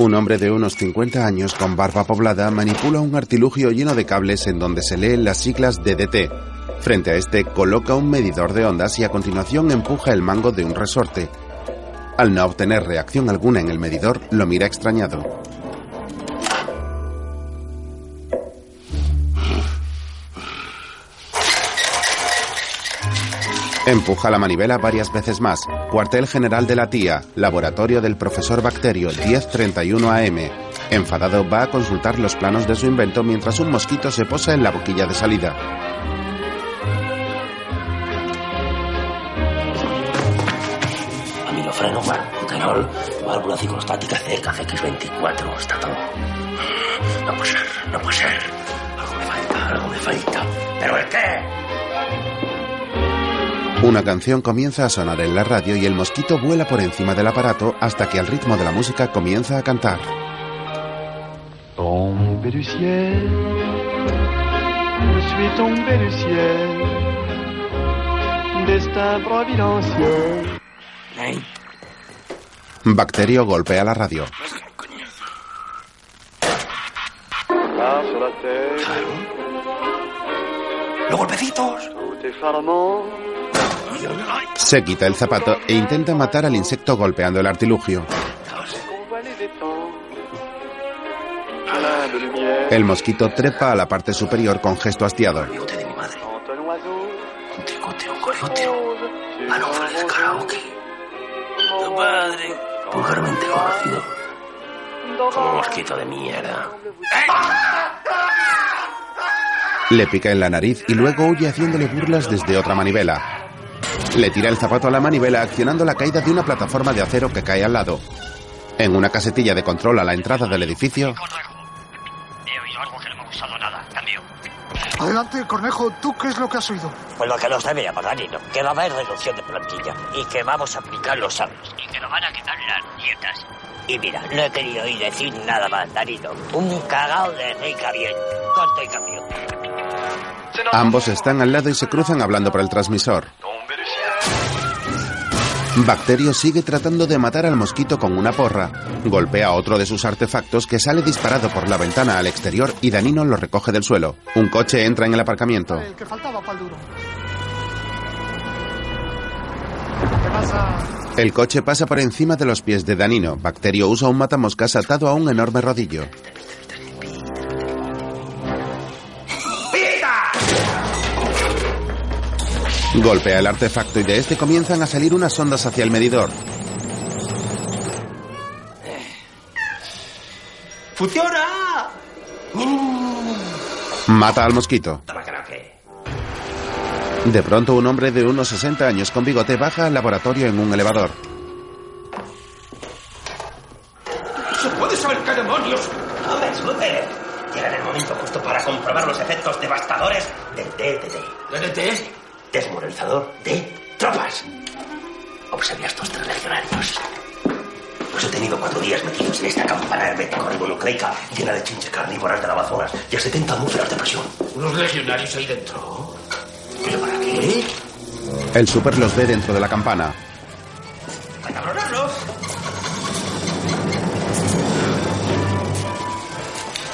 Un hombre de unos 50 años con barba poblada manipula un artilugio lleno de cables en donde se leen las siglas DDT. Frente a este coloca un medidor de ondas y a continuación empuja el mango de un resorte. Al no obtener reacción alguna en el medidor, lo mira extrañado. Empuja la manivela varias veces más. Cuartel General de la Tía, laboratorio del profesor Bacterio, 1031 AM. Enfadado va a consultar los planos de su invento mientras un mosquito se posa en la boquilla de salida. Aminofreno, butanol, válvula ciclostática cerca, CX24, está todo. No puede ser, no puede ser. Algo me falta, algo me falta. ¿Pero el qué? Una canción comienza a sonar en la radio y el mosquito vuela por encima del aparato hasta que al ritmo de la música comienza a cantar. Tombé du ciel, je suis tombé du ciel, destin providentiel. Bacterio golpea la radio. Là sur la terre, ¡Los golpecitos! Se quita el zapato e intenta matar al insecto golpeando el artilugio. El mosquito trepa a la parte superior con gesto hastiado. Le pica en la nariz y luego huye haciéndole burlas desde otra manivela. Le tira el zapato a la manivela accionando la caída de una plataforma de acero que cae al lado. En una casetilla de control a la entrada del edificio, He oído algo que no me ha gustado nada. Cambio. Adelante, Cornejo, ¿tú qué es lo que has oído? Pues lo que no sabíamos, Danilo, que va a haber reducción de plantilla y que vamos a aplicar los saldos. Y que nos van a quitar las dietas. Y mira, no he querido oír decir nada más, Danilo. Un cagao de rica bien. Corto y cambio. ambos están al lado y se cruzan hablando por el transmisor. Bacterio sigue tratando de matar al mosquito con una porra. Golpea otro de sus artefactos que sale disparado por la ventana al exterior y Danino lo recoge del suelo. Un coche entra en el aparcamiento. El que faltaba, pal duro. ¿Qué pasa? El coche pasa por encima de los pies de Danino. Bacterio usa un matamoscas atado a un enorme rodillo. Golpea el artefacto y de este comienzan a salir unas ondas hacia el medidor. ¡Funciona! Mata al mosquito. De pronto un hombre de unos 60 años con bigote baja al laboratorio en un elevador. ¿Unos legionarios ahí dentro? ¿Pero para qué? El super los ve dentro de la campana. ¡Para!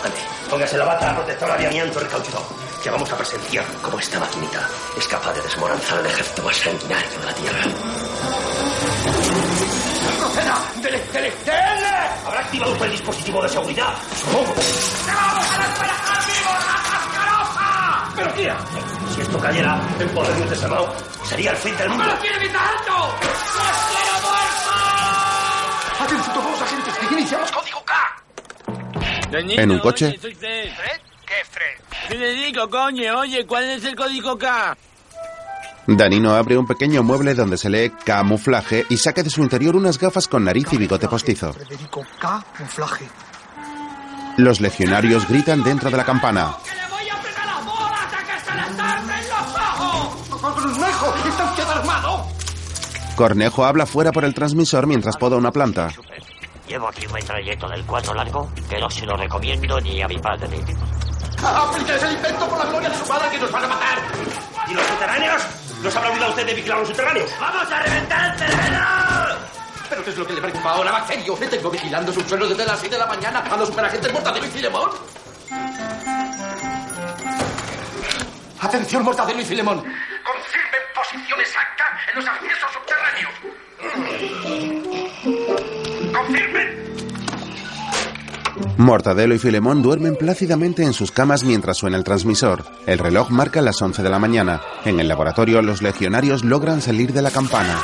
Ande, póngase la bata protectora de amianto recauchudo, que vamos a presenciar cómo esta maquinita es capaz de desmoronzar el ejército más sanguinario de la Tierra. ¡Proceda! ¡Dele, dele, dele! ¿Habrá activado usted el dispositivo de seguridad? Supongo. ¡Vamos a la ¡Pero tía! Si esto cayera en poder de un desalmado, sería el fin del mundo. ¡No quiere evitar alto! ¡Los quiero muertos! Atención todos los agentes, iniciamos código K. En un coche. Soy Fred. ¿Qué, Fred? Federico, coño, oye, ¿cuál es el código K? Danino abre un pequeño mueble donde se lee camuflaje y saca de su interior unas gafas con nariz y bigote postizo. Federico camuflaje. Los legionarios gritan dentro de la campana. Cornejo habla fuera por el transmisor mientras poda una planta. Llevo aquí un metralleto del 4 largo que no se lo recomiendo ni a mi padre. ¡Aplíquese el invento por la gloria de su padre que nos van a matar! ¿Y los subterráneos? ¿No se habrá olvidado usted de vigilar los subterráneos? ¡Vamos a reventar el terreno! ¿Pero qué es lo que le preocupa ahora, Bacterio? Le tengo vigilando su suelo desde las 6 de la mañana a los superagentes Mortadelo y Filemón. Atención, Mortadelo y Filemón. Confirmen posición exacta en los accesos subterráneos. ¡Confirmen! Mortadelo y Filemón duermen plácidamente en sus camas mientras suena el transmisor. El reloj marca las 11 de la mañana. En el laboratorio, los legionarios logran salir de la campana.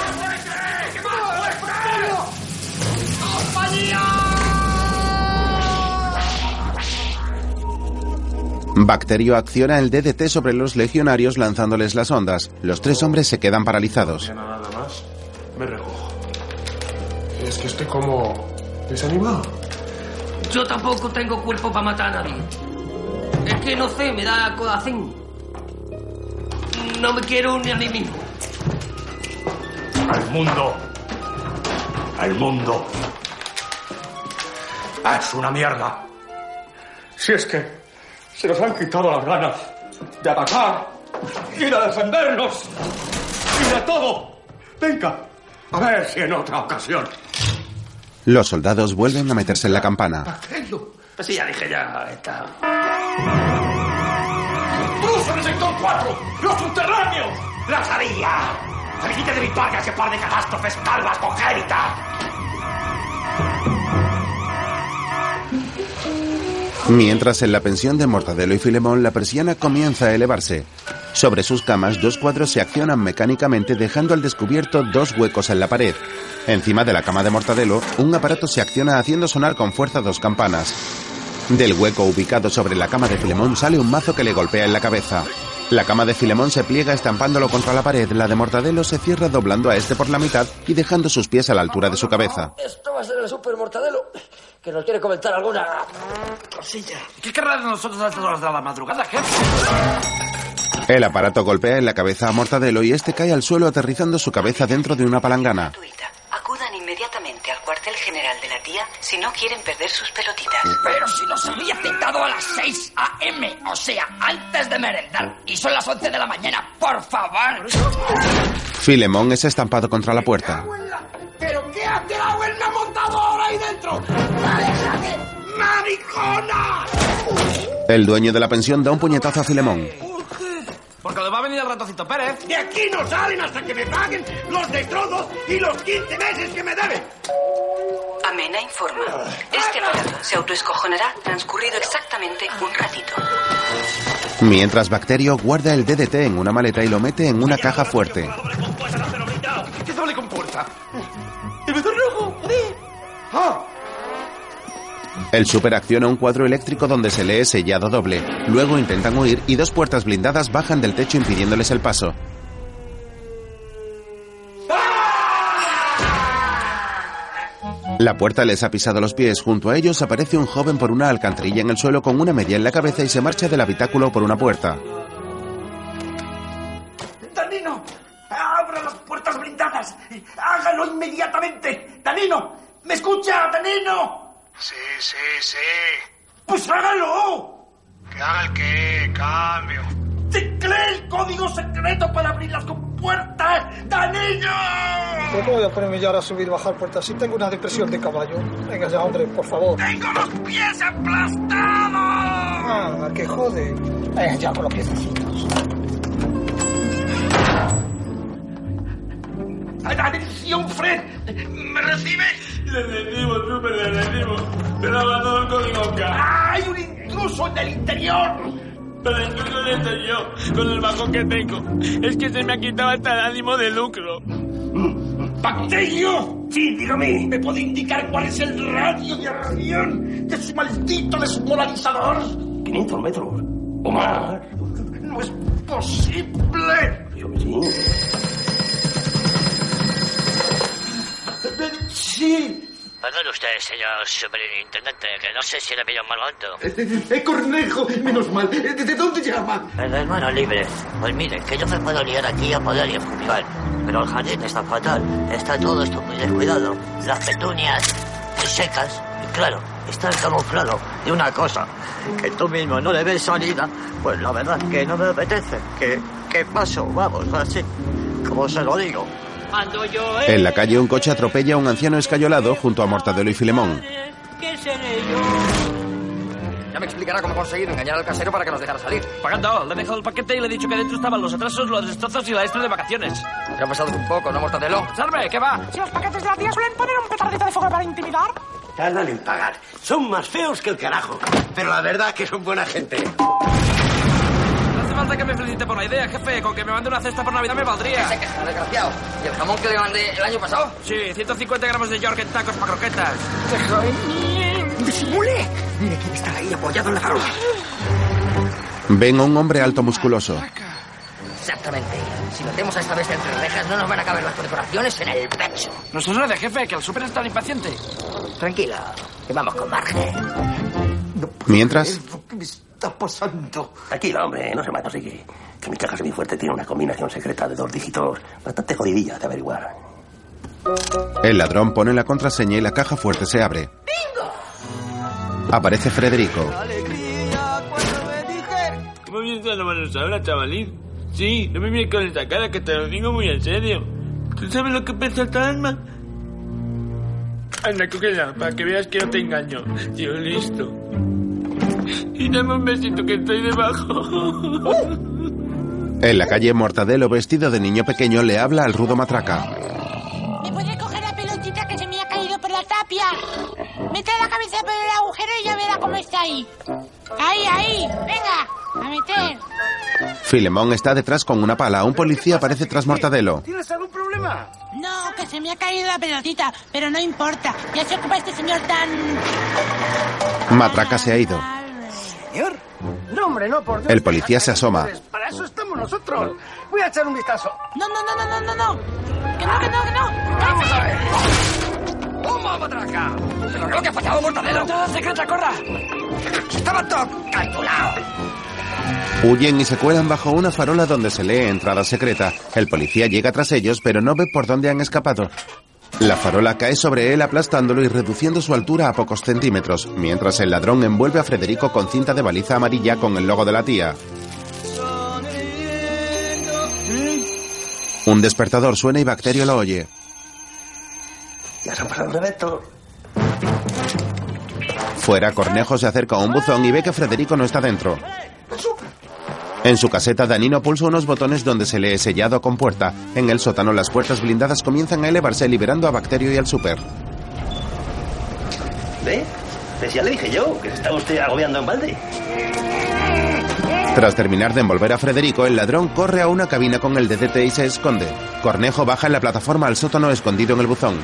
Bacterio acciona el DDT sobre los legionarios lanzándoles las ondas. Los tres hombres se quedan paralizados. nada más, me recojo. Es que estoy como desanimado. Yo tampoco tengo cuerpo para matar a nadie. Es que no sé, me da codacín. No me quiero ni a mí mismo. Al mundo. Al mundo. Es una mierda. Si es que se nos han quitado las ganas de atacar y de defendernos y de todo. Venga, a ver si en otra ocasión. Los soldados vuelven a meterse en la campana. Bacterio. Pues sí, ya dije, ya está. ¡Intruso en el sector 4! ¡Los subterráneos! ¡La sabía! ¡Felicite de victoria ese par de catástrofes calvas congénitas! Mientras en la pensión de Mortadelo y Filemón la persiana comienza a elevarse. Sobre sus camas dos cuadros se accionan mecánicamente dejando al descubierto dos huecos en la pared. Encima de la cama de Mortadelo, un aparato se acciona haciendo sonar con fuerza dos campanas. Del hueco ubicado sobre la cama de Filemón sale un mazo que le golpea en la cabeza. La cama de Filemón se pliega estampándolo contra la pared, la de Mortadelo se cierra doblando a este por la mitad y dejando sus pies a la altura de su cabeza. Esto va a ser el super mortadelo. Que nos quiere comentar alguna cosilla. ¿Qué querrán nosotros a estas horas de la madrugada, jefe? El aparato golpea en la cabeza a Mortadelo y este cae al suelo aterrizando su cabeza dentro de una palangana. Cuartel general de la tía si no quieren perder sus pelotitas. Pero si los había citado a las 6 a.m., o sea, antes de merendar, y son las 11 de la mañana, por favor. Filemón es estampado contra la puerta. ¿Pero qué hace la buena montadora ahí dentro? ¡Aléjate, maricona! El dueño de la pensión da un puñetazo a Filemón. Porque le va a venir el ratoncito Pérez. De aquí no salen hasta que me paguen los destrozos y los 15 meses que me deben. Amena informa. Este aparato se autoescojonará transcurrido exactamente un ratito. Mientras Bacterio guarda el DDT en una maleta y lo mete en una caja fuerte. ¿Qué doble compuerta? ¡El becerrojo! ¡Joder! ¡Ah! El super acciona un cuadro eléctrico donde se lee sellado doble. Luego intentan huir y dos puertas blindadas bajan del techo impidiéndoles el paso. La puerta les ha pisado los pies. Junto a ellos aparece un joven por una alcantarilla en el suelo con una media en la cabeza y se marcha del habitáculo por una puerta. ¡Danino! ¡Abra las puertas blindadas! ¡Hágalo inmediatamente! ¡Danino! ¿Me escucha, Danino? Sí, sí, sí. ¡Pues hágalo! ¿Que haga el qué? Cambio. ¡Teclee el código secreto para abrir las compuertas! ¿Cómo voy a ponerme ya ahora a subir y bajar puertas si tengo una depresión de caballo? Venga ya, hombre, por favor. ¡Tengo los pies aplastados! Ah, que jode. Eh, ya con los piececitos. ¡Atención, Fred! ¿Me recibe? Le rendimos, súper, le rendimos. Pero todo el código K. ¡Hay un intruso en el interior! Pero incluso soy yo, con el bajo que tengo. Es que se me ha quitado hasta el ánimo de lucro. ¡Bacterio! Sí, dígame. ¿Me puede indicar cuál es el radio de acción de su maldito desmoralizador? 500 metros. O más. ¡No es posible! Sí. Sí. Perdón usted, señor superintendente, que no sé si le pillo un mal momento. Eh, eh, Cornejo, menos mal. Eh, ¿De dónde llama? El hermano libre. Pues mire, que yo me puedo liar aquí a poder y a fumigar. Pero el jardín está fatal. Está todo esto muy descuidado. Las petunias secas. Y claro, está el camuflado de una cosa que tú mismo no le ves salida. Pues la verdad que no me apetece. Que, que paso, vamos, así. Como se lo digo. En la calle un coche atropella a un anciano escayolado junto a Mortadelo y Filemón. ¿Qué seré yo? Ya me explicará cómo conseguir engañar al casero para que nos dejara salir. Pagando, le he dejado el paquete y le he dicho que dentro estaban los atrasos, los destrozos y la extra de vacaciones. Ya ha pasado un poco, ¿no, Mortadelo? ¡Salve! ¿Qué va? Si los paquetes de la tía suelen poner un petardito de fuego para intimidar. Tardan en pagar. Son más feos que el carajo. Pero la verdad que son buena gente. Falta que me felicite por la idea, jefe. Con que me mande una cesta por Navidad me valdría. Ese que está desgraciado. ¿Y el jamón que le mandé el año pasado? Sí, 150 gramos de York en tacos para croquetas. ¡Disimule! Mire quién está ahí apoyado en la farola. Ven a un hombre alto musculoso. Exactamente. Si metemos a esta bestia entre rejas, no nos van a caber las decoraciones en el pecho. No se de jefe, que el súper está impaciente. Tranquila, que vamos con margen. Mientras, ¿Qué me está pasando? Tranquilo, hombre, no se mata, sigue. Que mi caja semifuerte tiene una combinación secreta de dos dígitos bastante jodidilla de averiguar. el ladrón pone la contraseña y la caja fuerte se abre. Aparece Federico. ¿Cómo bien las manos ahora, chavalín? Sí, no me mires con esa cara que te lo digo muy en serio. ¿Tú sabes lo que pesa esta alma? Anda, cógela, para que veas que no te engaño. Tío, listo. Y dame un besito que estoy debajo. En la calle, Mortadelo, vestido de niño pequeño, le habla al rudo matraca. ¿Me puedes coger la pelotita que se me ha caído por la tapia? Mete la cabeza por el agujero y ya verá cómo está ahí. Ahí, ahí. Venga, a meter. Filemón está detrás con una pala. Un policía aparece tras Mortadelo. ¿Tienes algún problema? No, que se me ha caído la pelotita, pero no importa. Ya se ocupa este señor tan... Matraca se ha ido. ¿Señor? No, hombre, no, por Dios. El policía se asoma. Para eso estamos nosotros. Voy a echar un vistazo. No, no, no, no, no, no, no. Que no, que no, que no. Vamos a ver. ¡Toma, matraca! ¿Pero qué lo que ha fallado, Mortadelo? ¡Entrada secreta, corra! Estaba todo calculado. Huyen y se cuelan bajo una farola donde se lee entrada secreta. El policía llega tras ellos, pero no ve por dónde han escapado. La farola cae sobre él aplastándolo y reduciendo su altura a pocos centímetros, mientras el ladrón envuelve a Federico con cinta de baliza amarilla con el logo de la tía. Un despertador suena y Bacterio lo oye. Ya. Fuera, Cornejo se acerca a un buzón y ve que Federico no está dentro. En su caseta, Danino pulsa unos botones donde se lee sellado con puerta. En el sótano, las puertas blindadas comienzan a elevarse, liberando a Bacterio y al super. ¿Ve? Pues ya le dije yo que se está usted agobiando en balde. Tras terminar de envolver a Federico, el ladrón corre a una cabina con el DDT y se esconde. Cornejo baja en la plataforma al sótano escondido en el buzón.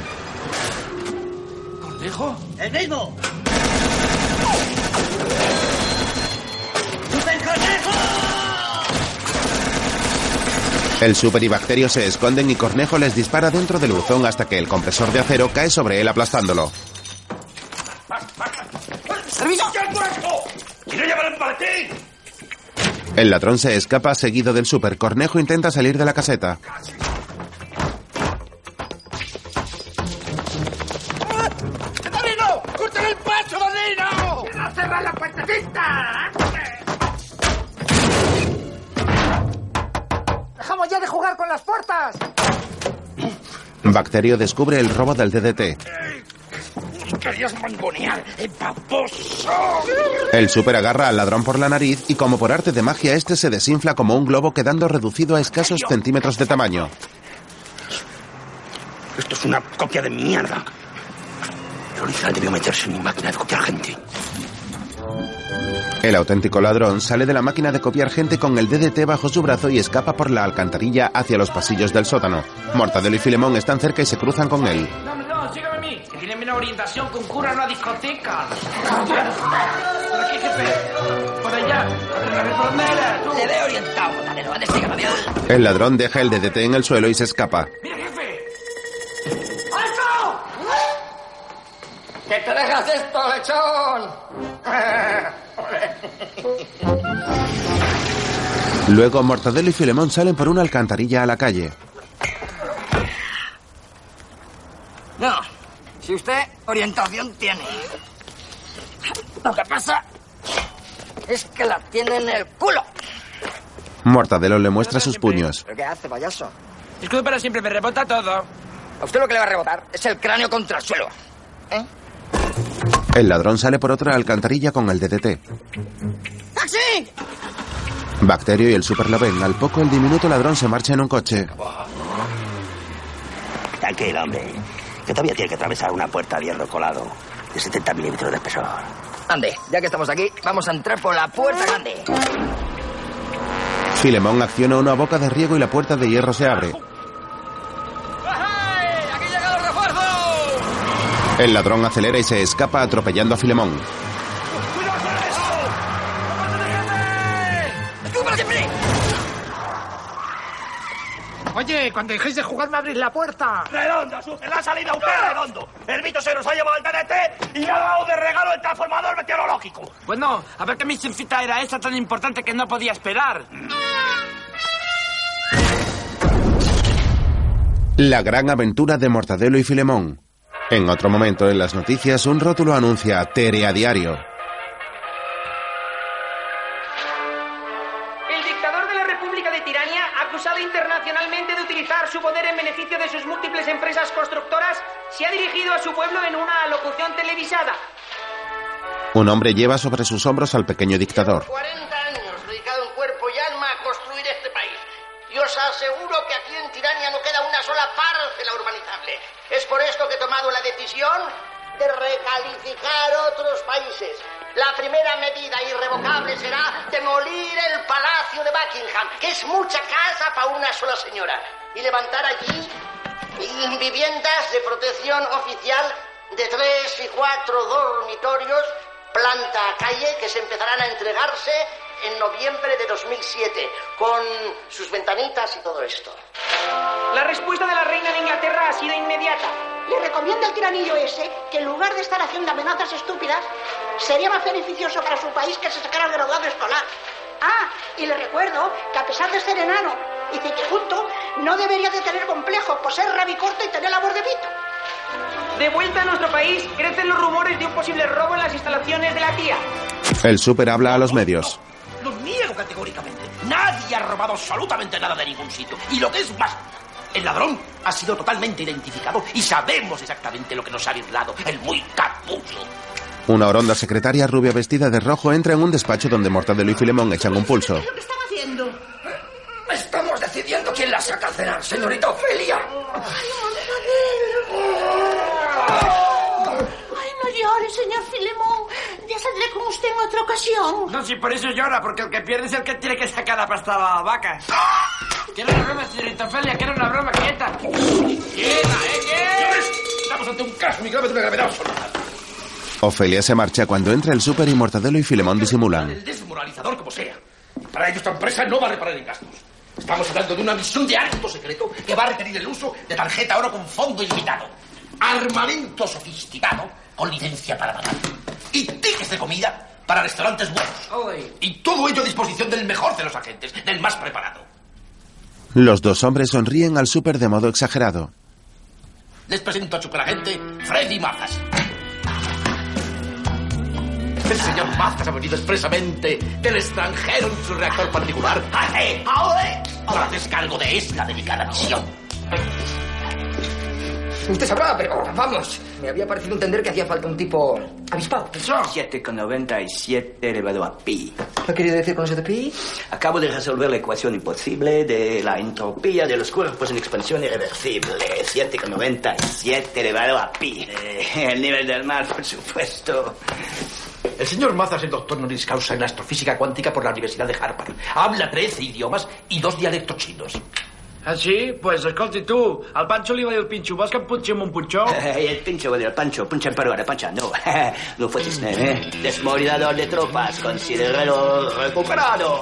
¿Cornejo? ¡El mismo! El super y Bacterio se esconden y Cornejo les dispara dentro del buzón hasta que el compresor de acero cae sobre él aplastándolo. ¡Servicio! ¡Y no llevar el maletín! El ladrón se escapa seguido del super. Cornejo intenta salir de la caseta. Bacterio descubre el robo del DDT. ¡Querías mangonear, eh, baboso! El super agarra al ladrón por la nariz y como por arte de magia este se desinfla como un globo quedando reducido a escasos centímetros de tamaño. Esto es una copia de mierda. El original debió meterse en mi máquina de copiar gente. El auténtico ladrón sale de la máquina de copiar gente con el DDT bajo su brazo y escapa por la alcantarilla hacia los pasillos del sótano. Mortadelo y Filemón están cerca y se cruzan con él. No, no, sígame a mí. Que tiene menos orientación que un cura en una discoteca. ¿Por aquí, jefe? Por allá. ¿Por dónde era? Tú. Le veo orientado, Mortadelo. Antes sígame bien. El ladrón deja el DDT en el suelo y se escapa. Mira, jefe. ¡Que te dejas esto, lechón! Luego Mortadelo y Filemón salen por una alcantarilla a la calle. No, si usted orientación tiene. Lo que pasa es que la tiene en el culo. Mortadelo le muestra sus puños. ¿Pero qué hace, payaso? Escudo para siempre, me rebota todo. A usted lo que le va a rebotar es el cráneo contra el suelo. ¿Eh? El ladrón sale por otra alcantarilla con el DDT. ¡Taxi! Bacterio y el super lo ven. Al poco el diminuto ladrón se marcha en un coche. Tranquilo, hombre. Que todavía tiene que atravesar una puerta de hierro colado de 70 milímetros de espesor. Ande, ya que estamos aquí, vamos a entrar por la puerta grande. Filemón acciona una boca de riego y la puerta de hierro se abre. El ladrón acelera y se escapa atropellando a Filemón. Oye, cuando dejéis de jugar me abrís la puerta. ¡Redondo, su! ¡Le ha salido a usted redondo! El Vito se nos ha llevado el DDT y le ha dado de regalo el transformador meteorológico. Bueno, a ver qué misión cita era esa tan importante que no podía esperar. La gran aventura de Mortadelo y Filemón. En otro momento en las noticias un rótulo anuncia Tere a diario. El dictador de la República de Tirania, acusado internacionalmente de utilizar su poder en beneficio de sus múltiples empresas constructoras, se ha dirigido a su pueblo en una alocución televisada. Un hombre lleva sobre sus hombros al pequeño dictador. 40 os aseguro que aquí en Tirania no queda una sola parcela urbanizable. Es por esto que he tomado la decisión de recalificar otros países. La primera medida irrevocable será demolir el Palacio de Buckingham, que es mucha casa para una sola señora, y levantar allí viviendas de protección oficial de tres y cuatro dormitorios, planta a calle, que se empezarán a entregarse en noviembre de 2007, con sus ventanitas y todo esto. La respuesta de la reina de Inglaterra ha sido inmediata. Le recomienda al tiranillo ese que en lugar de estar haciendo amenazas estúpidas, sería más beneficioso para su país que se sacara el graduado escolar. Ah, y le recuerdo que a pesar de ser enano y junto, no debería de tener complejo por ser rabicorto y tener la voz de pito. De vuelta a nuestro país, crecen los rumores de un posible robo en las instalaciones de la tía. El super habla a los medios. Lo niego categóricamente. Nadie ha robado absolutamente nada de ningún sitio. Y lo que es más, el ladrón ha sido totalmente identificado y sabemos exactamente lo que nos ha virlado. El muy capucho. Una oronda secretaria rubia vestida de rojo entra en un despacho donde Mortadelo y Filemón echan un pulso. ¿Qué están haciendo? Estamos decidiendo quién la saca a cenar, señorita Ofelia. Ay, no llore, señor Filemón. Ya saldré con usted en otra ocasión. No, si por eso llora, porque el que pierde es el que tiene que sacar la pasta a la vaca. Que era una broma, señorita Ofelia, que era una broma, quieta. ¡Quieta, eh, quieta! Estamos ante un caso muy grave de una gravedad absoluta. Ofelia se marcha cuando entra el super y Mortadelo y Filemón disimulan. El desmoralizador como sea. Para ello esta empresa no va a reparar en gastos. Estamos hablando de una misión de alto secreto que va a requerir el uso de tarjeta oro con fondo ilimitado. Armamento sofisticado con licencia para matar. Y tickets de comida para restaurantes buenos. Y todo ello a disposición del mejor de los agentes, del más preparado. Los dos hombres sonríen al super de modo exagerado. Les presento a superagente Freddy Mazas. El señor Mazas ha venido expresamente del extranjero en su reactor particular ¡Aje! ¡Aoe! para descargo de esta delicada misión. Usted sabrá, pero vamos. Me había parecido entender que hacía falta un tipo avispado. 7,97 elevado a pi. ¿Qué quería decir con eso de pi? Acabo de resolver la ecuación imposible de la entropía de los cuerpos en expansión irreversible. 7,97 elevado a pi. Eh, el nivel del mar, por supuesto. El señor Mazas es doctor honoris causa en astrofísica cuántica por la Universidad de Harvard. Habla 13 idiomas y dos dialectos chinos. Ah, sí? Pues escolti tu, al Pancho li va dir el pinxo, vols que em punxi amb un punxó? Y el pincho va dir al Pancho, puncha en ahora, pancha. No, no fue chiste, ¿eh? Desmoridador de tropas, considéralo recuperado.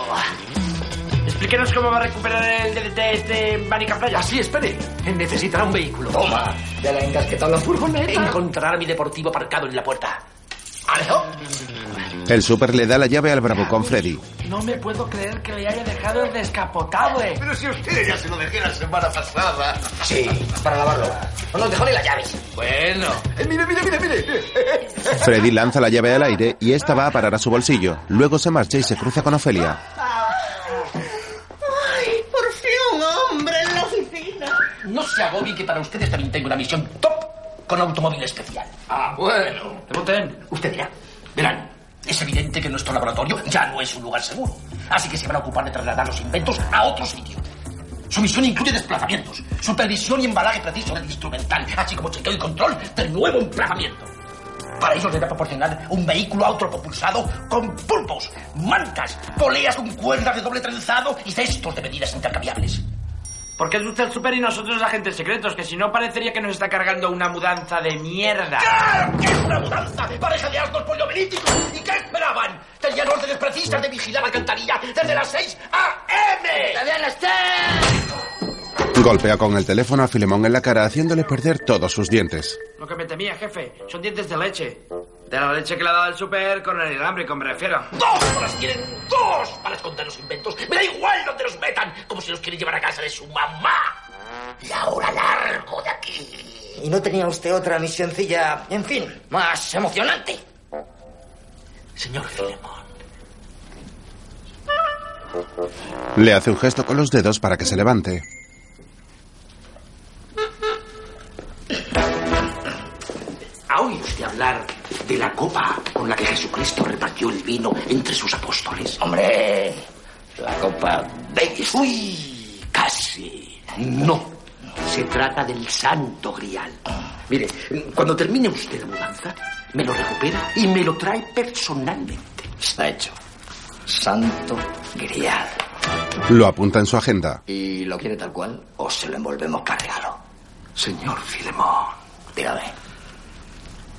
Explíquenos cómo va a recuperar el DDT este Manica Playa. Así, espere. Necesitará un vehículo. Toma. Ya la encasquetado la furgoneta. Encontrará mi deportivo aparcado en la puerta. ¡Alejo! El super le da la llave al bravucón Freddy. No me puedo creer que le haya dejado el descapotable. Pero si usted ya se lo dejé la semana pasada. Sí, para lavarlo. No nos dejó ni las llaves. Bueno. Eh, mire, mire, mire, mire. Freddy lanza la llave al aire y esta va a parar a su bolsillo. Luego se marcha y se cruza con Ofelia. Ay, por fin un hombre en la oficina. agobie que para ustedes también tengo una misión top con automóvil especial. Ah, bueno. Debuten. Usted dirá, verán, es evidente que nuestro laboratorio ya no es un lugar seguro. Así que se van a ocupar de trasladar los inventos a otro sitio. Su misión incluye desplazamientos, supervisión y embalaje preciso del instrumental, así como chequeo y control del nuevo emplazamiento. Para ello les a proporcionar un vehículo autopropulsado con pulpos, mancas, poleas con cuerdas de doble trenzado y cestos de medidas intercambiables. ¿Por qué es usted el super y nosotros los agentes secretos? Que si no parecería que nos está cargando una mudanza de mierda. ¡Claro que es una mudanza! ¡Pareja de asnos poliomelíticos! ¿Y qué esperaban? Tenían órdenes precisas de vigilar la alcantarilla desde las 6 a.m. ¡Está bien, está! Golpea con el teléfono a Filemón en la cara, haciéndole perder todos sus dientes. Lo que me temía, jefe, son dientes de leche. De la leche que le ha dado el super con el hambre, me refiero. ¡Dos horas quieren! ¡Dos! Para esconder los inventos. Me da igual donde los metan, como si los quieren llevar a casa de su mamá. Y ahora largo de aquí. ¿Y no tenía usted otra misioncilla, en fin, más emocionante? Señor Filemón. Le hace un gesto con los dedos para que se levante. ¿Ha oído usted hablar de la copa con la que Jesucristo repartió el vino entre sus apóstoles? ¡Hombre! La copa ¿Veis? ¡Uy! Casi. No. Se trata del santo grial. Mire, cuando termine usted la mudanza, me lo recupera y me lo trae personalmente. Está hecho. Santo grial. Lo apunta en su agenda. ¿Y lo quiere tal cual o se lo envolvemos para regalo? Señor Filemón, Dígame.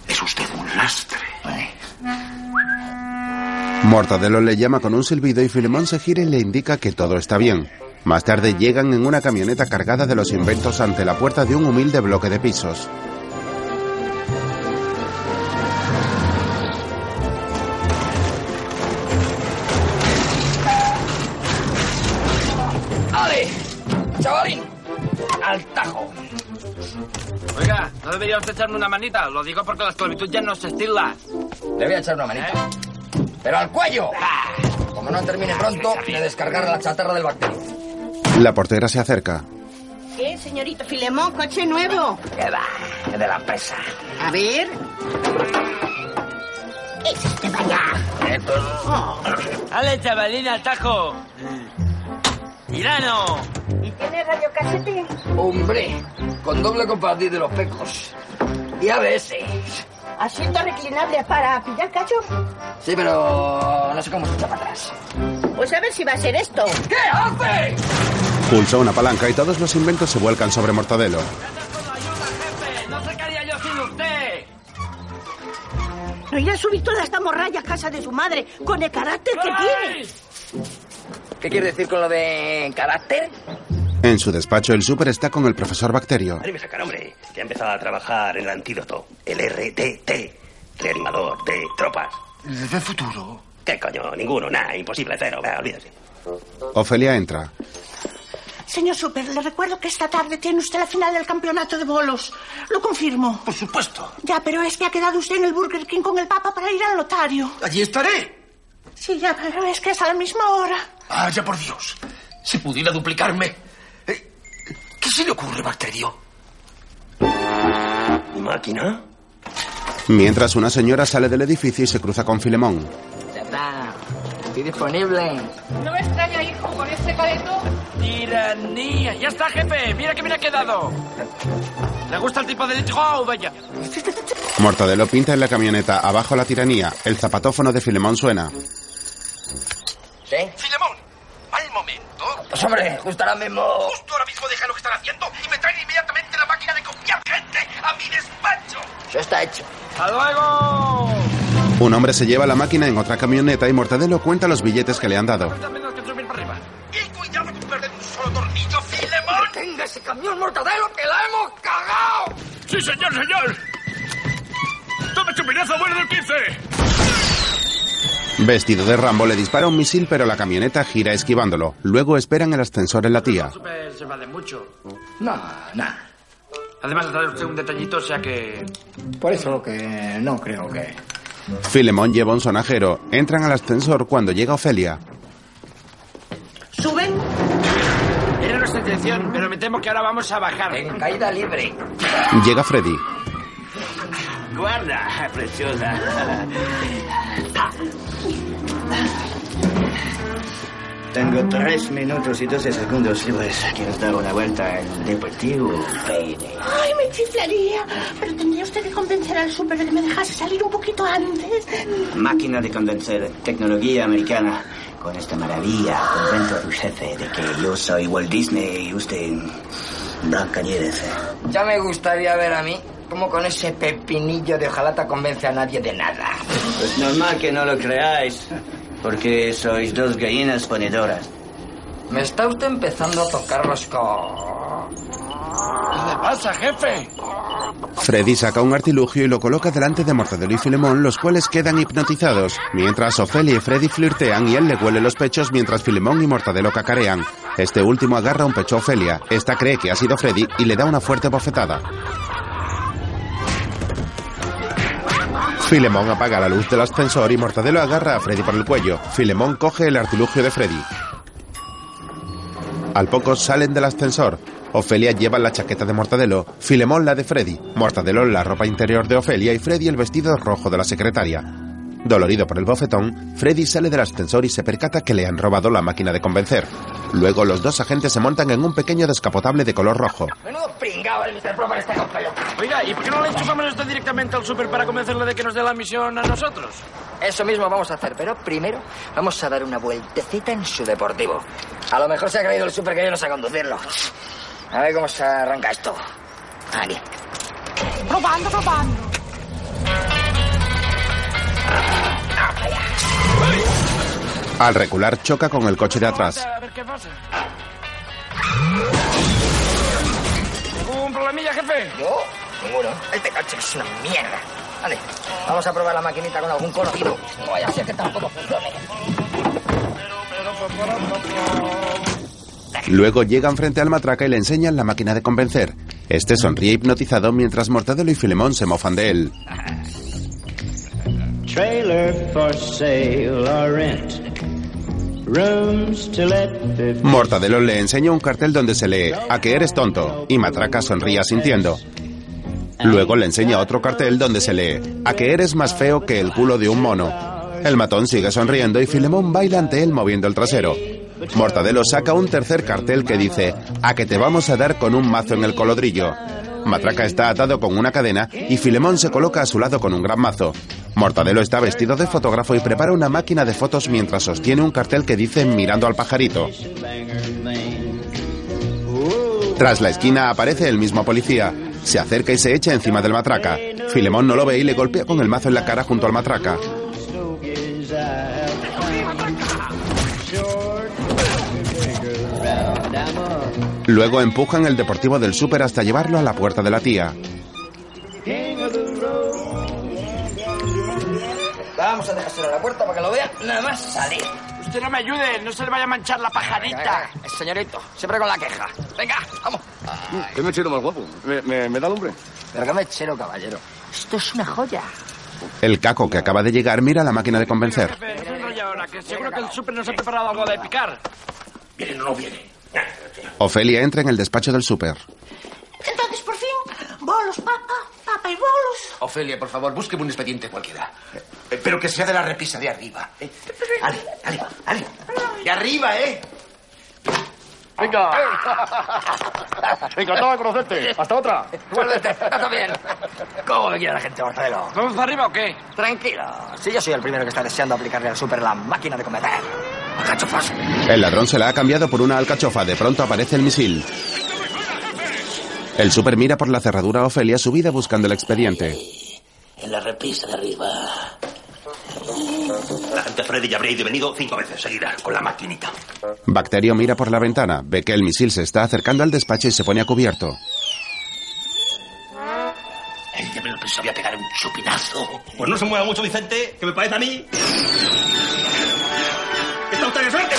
es usted un lastre. Mortadelo le llama con un silbido y Filemón se gira y le indica que todo está bien. Más tarde llegan en una camioneta cargada de los inventos ante la puerta de un humilde bloque de pisos. Debería usted echarme una manita? Lo digo porque la esclavitud ya no se estila. Le voy a echar una manita. ¡Pero al cuello! Como no termine pronto, le descargará la chatarra del bacterio. La portera se acerca. ¿Qué, señorito Filemón? ¿Coche nuevo? ¿Qué va? Es de la empresa. A ver. Es este allá. Oh. ¡Ale, chavalín, al tajo! ¡Tirano! ¿Y tiene radiocasete? Hombre, con doble compartir de los pecos. Y ABS. ¿Asiento reclinable para pillar cachos? Sí, pero no sé cómo se echa para atrás. Pues a ver si va a ser esto. ¿Qué hace? Pulsa una palanca y todos los inventos se vuelcan sobre Mortadelo. ¡No sé qué haría yo sin usted! No irá a subir toda esta morralla a casa de su madre con el carácter que tiene. ¿Qué quiere decir con lo de carácter? En su despacho, el súper está con el profesor Bacterio. Dime sacar, hombre, que ha empezado a trabajar en el antídoto, el RTT, reanimador de tropas. ¿De futuro? ¿Qué coño? Ninguno, nada, imposible, cero, ah, olvídese. Ofelia entra. Señor Super, le recuerdo que esta tarde tiene usted la final del campeonato de bolos. Lo confirmo. Por supuesto. Ya, pero es que ha quedado usted en el Burger King con el Papa para ir al notario. Allí estaré. Sí, ya, pero es que es a la misma hora. Ah, ya por Dios. Si pudiera duplicarme. Eh, ¿Qué se le ocurre, Bacterio? ¿Máquina? Mientras una señora sale del edificio y se cruza con Filemón. Ya está. Estoy disponible. No me extraña, hijo, con este careto. ¡Tiranía! ¡Ya está, jefe! ¡Mira que me ha quedado! ¿Le gusta el tipo de litro o vaya? Mortadelo pinta en la camioneta, abajo la tiranía. El zapatófono de Filemón suena. ¿Sí? Filemón, al momento. Pues hombre, justo ahora mismo... Justo ahora mismo deja lo que están haciendo y me traen inmediatamente la máquina de copiar gente a mi despacho. Eso está hecho. ¡Hasta luego! Un hombre se lleva la máquina en otra camioneta y Mortadelo cuenta los billetes que le han dado. Y cuidado con perder un solo tornillo, Filemón. Tenga ese camión mortadelo que la hemos cagado. ¡Sí, señor, señor! ¡Tome chupinazo, bueno del 15! Vestido de Rambo le dispara un misil pero la camioneta gira esquivándolo. Luego esperan el ascensor en la tía. Super se mucho. No, nada. Además de traer usted un detallito, o sea que... Por eso que no creo que... Filemón lleva un sonajero. Entran al ascensor cuando llega Ofelia. ¿Suben? Era nuestra intención pero me temo que ahora vamos a bajar. En caída libre. Llega Freddy. Guarda, preciosa. Tengo tres minutos y doce segundos libres. ¿Quieres dar una vuelta al deportivo? Ay, me chiflaría. Pero tendría usted que convencer al súper de que me dejase salir un poquito antes. Máquina de convencer, tecnología americana. Con esta maravilla, convento a tu jefe de que yo soy Walt Disney y usted Blancanieves. Ya me gustaría ver a mí cómo con ese pepinillo de hojalata convence a nadie de nada. Pues normal que no lo creáis, porque sois dos gallinas ponedoras. Me está usted empezando a tocar los co... ¿Qué le pasa, jefe? Freddy saca un artilugio y lo coloca delante de Mortadelo y Filemón, los cuales quedan hipnotizados. Mientras Ofelia y Freddy flirtean y él le huele los pechos mientras Filemón y Mortadelo cacarean. Este último agarra un pecho a Ofelia. Esta cree que ha sido Freddy y le da una fuerte bofetada. Filemón apaga la luz del ascensor y Mortadelo agarra a Freddy por el cuello. Filemón coge el artilugio de Freddy. Al poco salen del ascensor. Ofelia lleva la chaqueta de Mortadelo, Filemón la de Freddy, Mortadelo la ropa interior de Ofelia y Freddy el vestido rojo de la secretaria. Dolorido por el bofetón, Freddy sale del ascensor y se percata que le han robado la máquina de convencer. Luego los dos agentes se montan en un pequeño descapotable de color rojo. Menudo pringao el Mr. Proper está con pelo. Oiga, ¿y por qué no le enchufamos esto directamente al súper para convencerle de que nos dé la misión a nosotros? Eso mismo vamos a hacer, pero primero vamos a dar una vueltecita en su deportivo. A lo mejor se ha creído el súper que yo no sé conducirlo. A ver cómo se arranca esto. Aquí. Probando, probando. Al recular choca con el coche de atrás. A ver qué pasa. ¿Algún problemilla, jefe? Yo, ninguno. Este coche es una mierda. Vale, vamos a probar la maquinita con algún conocido. No vaya a ser que tampoco funcione. Luego llegan frente al matraca y le enseñan la máquina de convencer. Este sonríe hipnotizado mientras Mortadelo y Filemón se mofan de él. Mortadelo le enseña un cartel donde se lee A que eres tonto y Matraca sonríe asintiendo. Luego le enseña otro cartel donde se lee A que eres más feo que el culo de un mono. El matón sigue sonriendo y Filemón baila ante él moviendo el trasero. Mortadelo saca un tercer cartel que dice A que te vamos a dar con un mazo en el colodrillo. Matraca está atado con una cadena y Filemón se coloca a su lado con un gran mazo. Mortadelo está vestido de fotógrafo y prepara una máquina de fotos mientras sostiene un cartel que dice mirando al pajarito. Tras la esquina aparece el mismo policía. Se acerca y se echa encima del matraca. Filemón no lo ve y le golpea con el mazo en la cara junto al matraca. Luego empujan el deportivo del súper hasta llevarlo a la puerta de la tía. Dejárselo a la puerta para que lo vea nada más salir. Usted no me ayude, no se le vaya a manchar la pajarita. Venga, venga, señorito, siempre con la queja. Venga, vamos. ¿Qué mechero más guapo? ¿Me, me, me da lumbre? Pero qué mechero, caballero. Esto es una joya. El caco que acaba de llegar mira la máquina de convencer. Ahora, que seguro que el súper nos ha preparado algo de picar. ¿Viene o no viene? Ofelia entra en el despacho del súper. Entonces, por fin, bolos, papa, papa y bolos. Ofelia, por favor, búsqueme un expediente cualquiera. Eh, Pero que sea de la repisa de arriba. ¿eh? Ale, ale, ale. De arriba, ¿eh? Venga. Encantado de conocerte. Hasta otra. Igualmente, está bien. ¿Cómo me quiere la gente, Marcelo? ¿Vamos para arriba o qué? Tranquilo. Si yo soy el primero que está deseando aplicarle al súper la máquina de convencer. ¡Alcachofas! El ladrón se la ha cambiado por una alcachofa. De pronto aparece el misil. El súper mira por la cerradura a Ofelia subida buscando el expediente. En la repisa de arriba. La gente Freddy ya habría ido y venido cinco veces seguidas con la maquinita. Bacterio mira por la ventana, ve que el misil se está acercando al despacho y se pone a cubierto. Él ya me lo pensaba pegar un chupinazo. Pues no se mueva mucho, Vicente, que me parece a mí. ¡Está usted de suerte!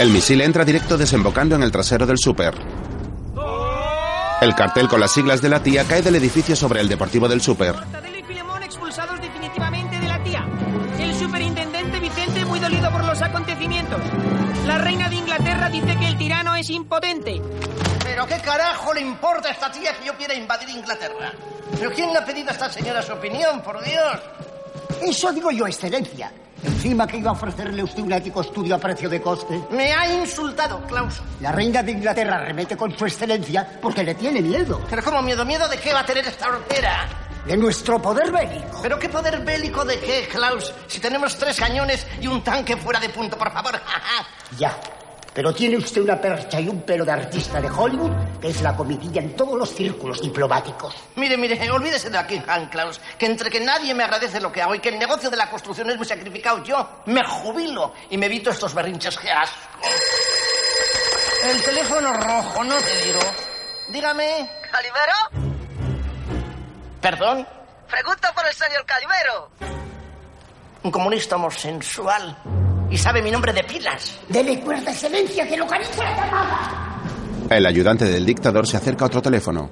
El misil entra directo desembocando en el trasero del súper. El cartel con las siglas de la tía cae del edificio sobre el deportivo del súper. Mortadelo y Filemón expulsados definitivamente de la tía. El superintendente Vicente muy dolido por los acontecimientos. La reina de Inglaterra dice que el tirano es impotente. Pero qué carajo le importa a esta tía que yo quiera invadir Inglaterra. ¿Pero quién le ha pedido a esta señora su opinión, por Dios? Eso digo yo, excelencia. Encima que iba a ofrecerle usted un ético estudio a precio de coste. Me ha insultado, Klaus. La reina de Inglaterra remete con su excelencia porque le tiene miedo. Pero ¿cómo miedo? ¿Miedo de qué va a tener esta hortera? De nuestro poder bélico. ¿Pero qué poder bélico de qué, Klaus? Si tenemos tres cañones y un tanque fuera de punto, por favor. ya. Pero tiene usted una percha y un pelo de artista de Hollywood que es la comidilla en todos los círculos diplomáticos. Mire, mire, olvídese de aquí, Han Klaus, que entre que nadie me agradece lo que hago y que el negocio de la construcción es muy sacrificado, yo me jubilo y me evito estos berrinches que asco. El teléfono rojo, no te digo. Dígame. ¿Calimero? ¿Perdón? Pregunto por el señor Calimero. Un comunista homosexual. Y sabe mi nombre de pilas. Dele cuerda, excelencia, que localiza la llamada. El ayudante del dictador se acerca a otro teléfono.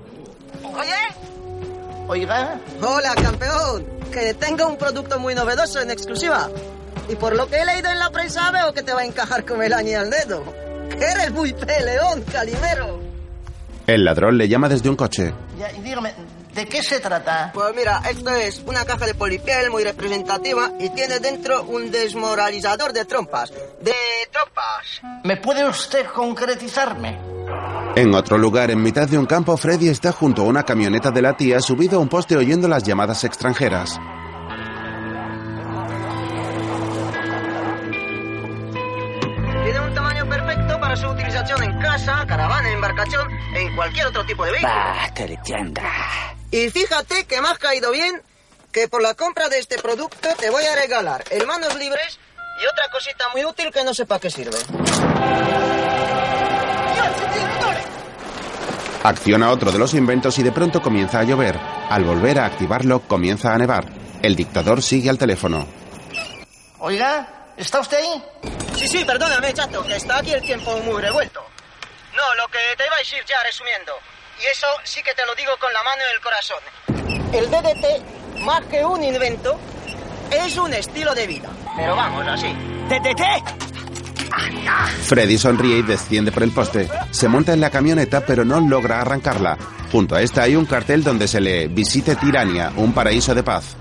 ¿Oye? Oiga. Hola, campeón. Que tengo un producto muy novedoso en exclusiva. Y por lo que he leído en la prensa veo que te va a encajar como el año al dedo. Que eres muy peleón, Calimero. El ladrón le llama desde un coche. Ya, y dígame, ¿de qué se trata? Pues mira, esto es una caja de polipiel muy representativa y tiene dentro un desmoralizador de trompas. De trompas. ¿Me puede usted concretizarme? En otro lugar, en mitad de un campo, Freddy está junto a una camioneta de la tía subido a un poste oyendo las llamadas extranjeras. E en cualquier otro tipo de vehículo. Bah, te entienda. Y fíjate que me has caído bien que por la compra de este producto te voy a regalar el manos libres y otra cosita muy útil que no sé para qué sirve. Acciona otro de los inventos y de pronto comienza a llover. Al volver a activarlo, comienza a nevar. El dictador sigue al teléfono. Oiga, ¿está usted ahí? Sí, sí, perdóname, chato, que está aquí el tiempo muy revuelto. No, lo que te iba a decir ya resumiendo. Y eso sí que te lo digo con la mano en el corazón. El DDT, más que un invento, es un estilo de vida. Pero vamos, así. ¿DDT? Freddy sonríe y desciende por el poste. Se monta en la camioneta pero no logra arrancarla. Junto a esta hay un cartel donde se lee Visite Tirania, un paraíso de paz.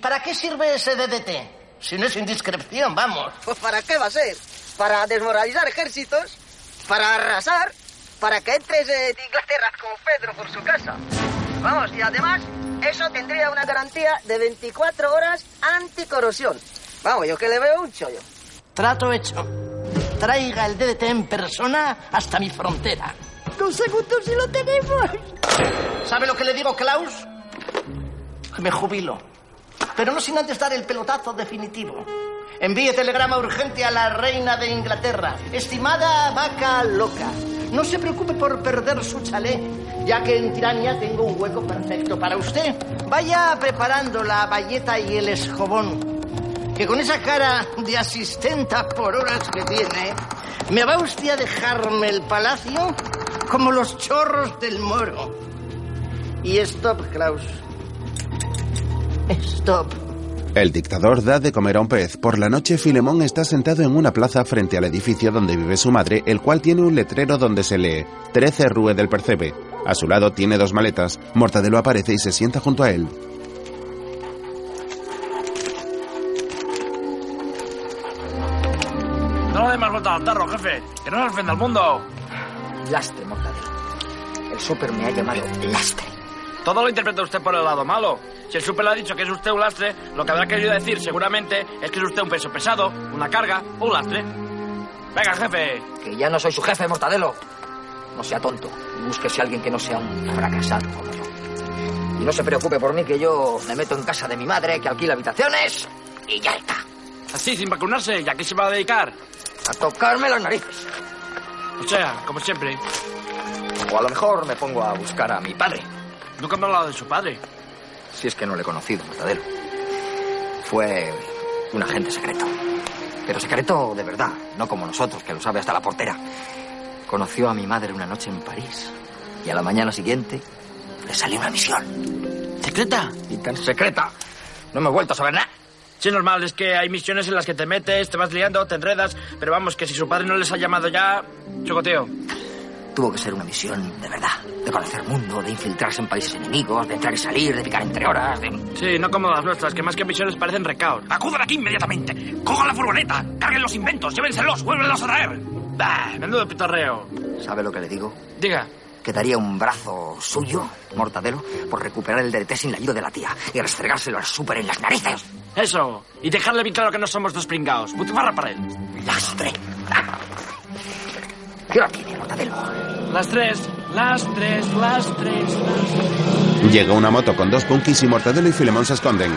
Para qué sirve ese DDT? Si no es indiscreción, vamos. Pues ¿para qué va a ser? Para desmoralizar ejércitos, para arrasar, para que entres eh, de Inglaterra con Pedro por su casa. Vamos, y además, eso tendría una garantía de 24 horas anticorrosión. Vamos, yo que le veo un chollo. Trato hecho. Traiga el DDT en persona hasta mi frontera. Dos segundos y lo tenemos. ¿Sabe lo que le digo, Klaus? Me jubilo. Pero no sin antes dar el pelotazo definitivo. Envíe telegrama urgente a la reina de Inglaterra. Estimada vaca loca, no se preocupe por perder su chalet, ya que en Tirania tengo un hueco perfecto para usted. Vaya preparando la bayeta y el escobón, que con esa cara de asistenta por horas que tiene, me va usted a dejarme el palacio como los chorros del moro. Y stop, Klaus. Stop. El dictador da de comer a un pez. Por la noche, Filemón está sentado en una plaza frente al edificio donde vive su madre, el cual tiene un letrero donde se lee 13 Rue del Percebe. A su lado tiene dos maletas. Mortadelo aparece y se sienta junto a él. No le dé más vuelta al tarro, jefe. Que no nos ofenda al mundo. Lastre, Mortadelo. El súper me ha llamado lastre. Todo lo interpreta usted por el lado malo. Si el super le ha dicho que es usted un lastre, lo que habrá querido decir seguramente es que es usted un peso pesado, una carga o un lastre. Venga, jefe. Que ya no soy su jefe, Mortadelo. No sea tonto. Búsquese a alguien que no sea un fracasado como yo. Y no se preocupe por mí, que yo me meto en casa de mi madre, que alquila habitaciones y ya está. Así, sin vacunarse, ¿y a qué se va a dedicar? A tocarme las narices. O sea, como siempre. O a lo mejor me pongo a buscar a mi padre. Nunca me ha hablado de su padre. Si es que no le he conocido, Mortadelo. Fue un agente secreto. Pero secreto de verdad, no como nosotros, que lo sabe hasta la portera. Conoció a mi madre una noche en París y a la mañana siguiente le salió una misión. secreta? Y tan secreta. No me he vuelto a saber nada. Sí, normal, es que hay misiones en las que te metes, te vas liando, te enredas, pero vamos, que si su padre no les ha llamado ya, chocoteo. Tuvo que ser una misión de verdad. De conocer el mundo, de infiltrarse en países enemigos, de entrar y salir, de picar entre horas, de... Sí, no como las nuestras, que más que misiones parecen recaos. ¡Acudan aquí inmediatamente! ¡Cojan la furgoneta! ¡Carguen los inventos! ¡Llévenselos! ¡Vuélvelos a traer! Bah, menudo pitorreo. ¿Sabe lo que le digo? Diga. Que daría un brazo suyo, Mortadelo, por recuperar el DDT sin la ayuda de la tía y restregárselo al súper en las narices. Eso. Y dejarle bien claro que no somos dos pringaos. Butifarra para él. ¡Lastre! ¿Qué hora tiene, Mortadelo? Las tres, las tres, las tres, las tres. Llega una moto con dos punkis y Mortadelo y Filemón se esconden.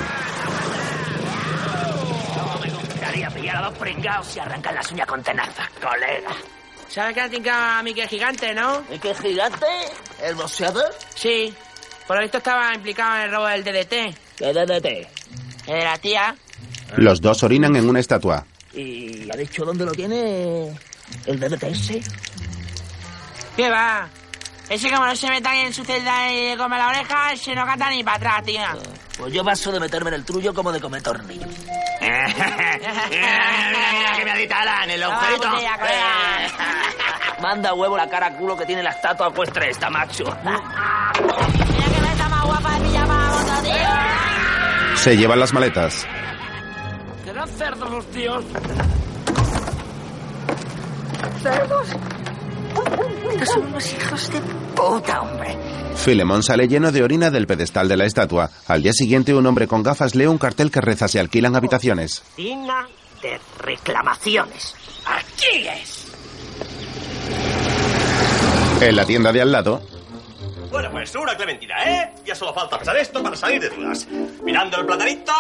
Gustaría pillar a dos pringaos y arrancar las uñas con tenaza, colega. ¿Sabes que ha tincado a Mickey Gigante, no? ¿Mickey Gigante? ¿El boxeador? Sí. Por lo visto estaba implicado en el robo del DDT. ¿Qué DDT? El de la tía. Los dos orinan en una estatua. ¿Y ha dicho dónde lo tiene el DDT ese? ¿Qué va? Ese como no se meta ahí en su celda y le come la oreja, se no canta ni para atrás, tía. Pues yo paso de meterme en el trullo como de comer tornillos. mira, mira que me aditaran el agujerito. Vamos, tía, colega. Manda huevo la cara culo que tiene la estatua puestra esta, macho. Mira que me está más guapa de pijama, tío. Se llevan las maletas. ¿Serán cerdos los tíos? ¿Cerdos? Estos son unos hijos de puta, hombre. Filemón sale lleno de orina del pedestal de la estatua. Al día siguiente, un hombre con gafas lee un cartel que reza se alquilan habitaciones. Digna de reclamaciones. ¡Aquí es! En la tienda de al lado, Bueno, pues una clementina, ¿eh? Ya solo falta pesar esto para salir de dudas. Mirando el platanito.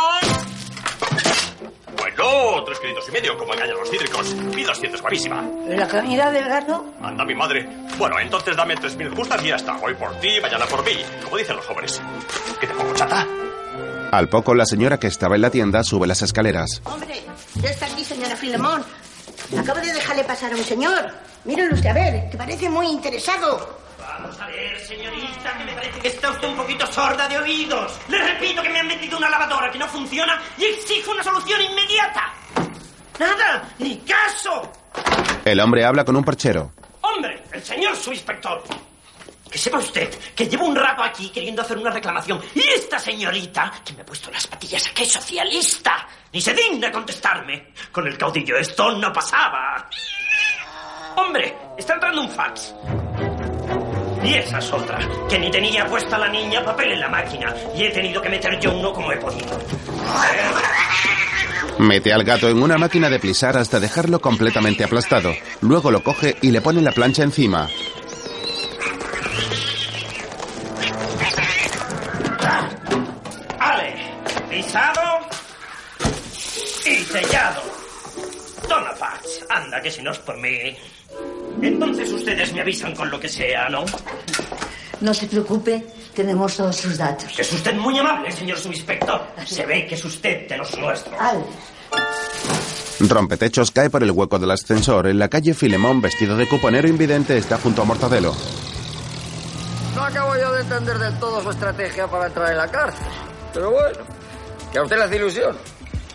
Bueno, tres kilitos y medio, como engañan los cítricos. Y 200, guapísima. ¿La comida del gato? Anda, mi madre. Bueno, entonces dame tres mil justas y ya está. Hoy por ti, mañana por mí. Como dicen los jóvenes. ¿Qué te pongo, chata? al poco la señora que estaba en la tienda sube las escaleras. Hombre, ya está aquí, señora Filemón. Acabo de dejarle pasar a un señor. Mírenlo usted a ver, que parece muy interesado. Vamos a ver, señorita, que me parece que está usted un poquito sorda de oídos. Le repito que me han metido una lavadora que no funciona y exijo una solución inmediata. ¡Nada! ¡Ni caso! El hombre habla con un perchero. ¡Hombre! ¡El señor subinspector! Que sepa usted que llevo un rato aquí queriendo hacer una reclamación y esta señorita, que me ha puesto las patillas a que es socialista, ni se digna contestarme. Con el caudillo esto no pasaba. ¡Hombre! Está entrando un fax. Y esa es otra, que ni tenía puesta la niña papel en la máquina y he tenido que meter yo uno como he podido. Mete al gato en una máquina de plisar hasta dejarlo completamente aplastado. Luego lo coge y le pone la plancha encima. Ale, pisado y sellado. Toma, fax. Anda, que si no es por mí. Entonces ustedes me avisan con lo que sea, ¿no? No se preocupe, tenemos todos sus datos. Es usted muy amable, señor subinspector. Se ve que es usted de los nuestros. Al, Rompetechos cae por el hueco del ascensor. En la calle Filemón, vestido de cuponero invidente, está junto a Mortadelo. No acabo yo de entender del todo su estrategia para entrar en la cárcel. Pero bueno, que a usted le hace ilusión.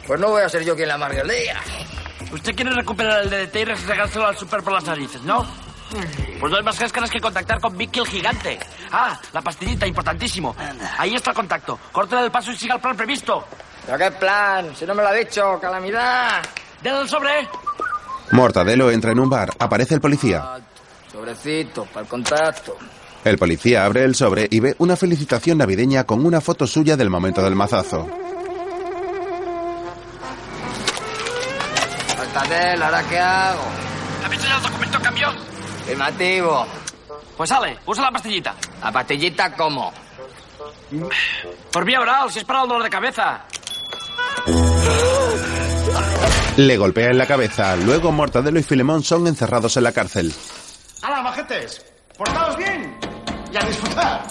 Pues no voy a ser yo quien la amargue el día. Usted quiere recuperar el DDT y restregárselo al super por las narices, ¿no? Pues no hay más cáscaras que contactar con Vicky el gigante. Ah, la pastillita, importantísimo. Ahí está el contacto. Córtele el paso y siga el plan previsto. ¿Pero qué plan? Si no me lo ha dicho, calamidad. ¡Dale el sobre! Mortadelo entra en un bar. Aparece el policía. Sobrecito, para el contacto. El policía abre el sobre y ve una felicitación navideña con una foto suya del momento del mazazo. Mortadelo, ¿ahora qué hago? ¿Ha visto ya el documento cambio? Afirmativo. Pues sale, usa la pastillita. ¿La pastillita cómo? Por vía oral, si es para el dolor de cabeza. Le golpea en la cabeza. Luego Mortadelo y Filemón son encerrados en la cárcel. ¡Hala, majetes! ¡Portaos bien! ¡Y a disfrutar!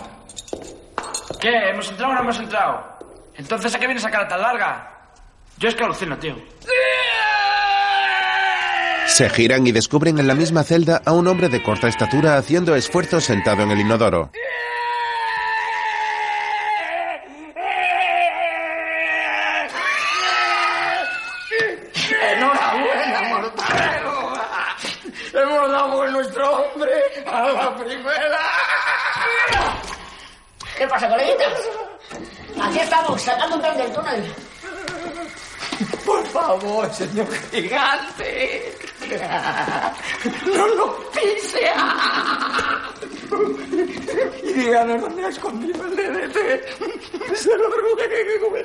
¿Qué? ¿Hemos entrado o no hemos entrado? Entonces, ¿a qué viene esa cara tan larga? Yo es que alucino, tío. Se giran y descubren en la misma celda a un hombre de corta estatura haciendo esfuerzos sentado en el inodoro. ¡Enhorabuena, mortadelo! ¡Hemos dado en nuestro hombre a la primera! ¿Qué pasa, coleguitas? Aquí estamos, sacando un tren del túnel. Por favor, señor gigante. No lo pise. Y díganos dónde ha escondido el DDT. Se lo ruego.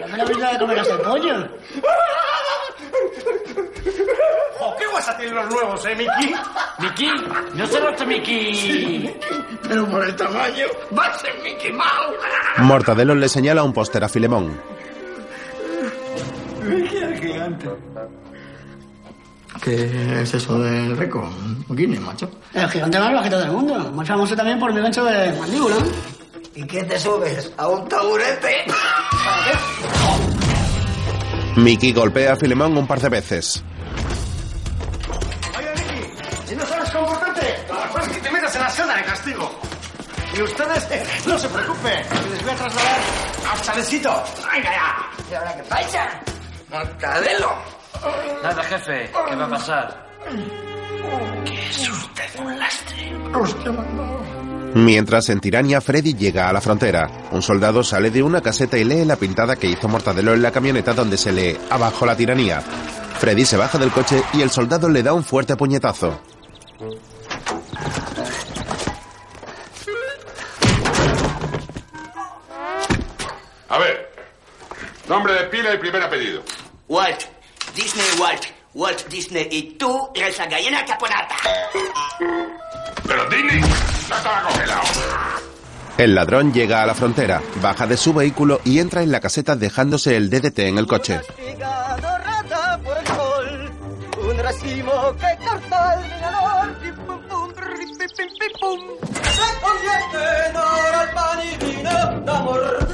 No me lo brinda de comer hasta el pollo. Oh, ¿Qué vas a tener los nuevos, eh, Miki? ¿Miki? No será este Miki. Pero por el tamaño, va a ser Mickey Mouse. Mortadelo le señala un póster a Filemón. Mickey el gigante. ¿Qué es eso del récord? Guinness, macho. El gigante más bajito del mundo. Más famoso también por mi gancho de mandíbula. ¿Y qué te subes? ¿A un taburete? Mickey golpea a Filemón un par de veces. Oye, Miki, si no sabes comportarte, pues que te metas en la celda de castigo. Y ustedes, eh, no se preocupen, que les voy a trasladar al chalecito. ¡Venga ya! ¿Y ahora qué pasa? ¡Mortadelo! Nada, jefe. ¿Qué va a pasar? Que es usted un lastre. Hostia. Mientras en Tirania Freddy llega a la frontera, un soldado sale de una caseta y lee la pintada que hizo Mortadelo en la camioneta donde se lee Abajo la tiranía. Freddy se baja del coche y el soldado le da un fuerte puñetazo. A ver. Nombre de pila y primer apellido. Walt. Disney Walt. Walt Disney. Y tú eres la gallina caponata. Pero Disney no estaba congelado. El ladrón llega a la frontera, baja de su vehículo y entra en la caseta dejándose el DDT en el coche. Castigado rata por el sol. Un racimo que corta el minador. Pim, pum, pum, ri, pim, pim, pim, pum. Se convierte en oro al pan y vino de amor.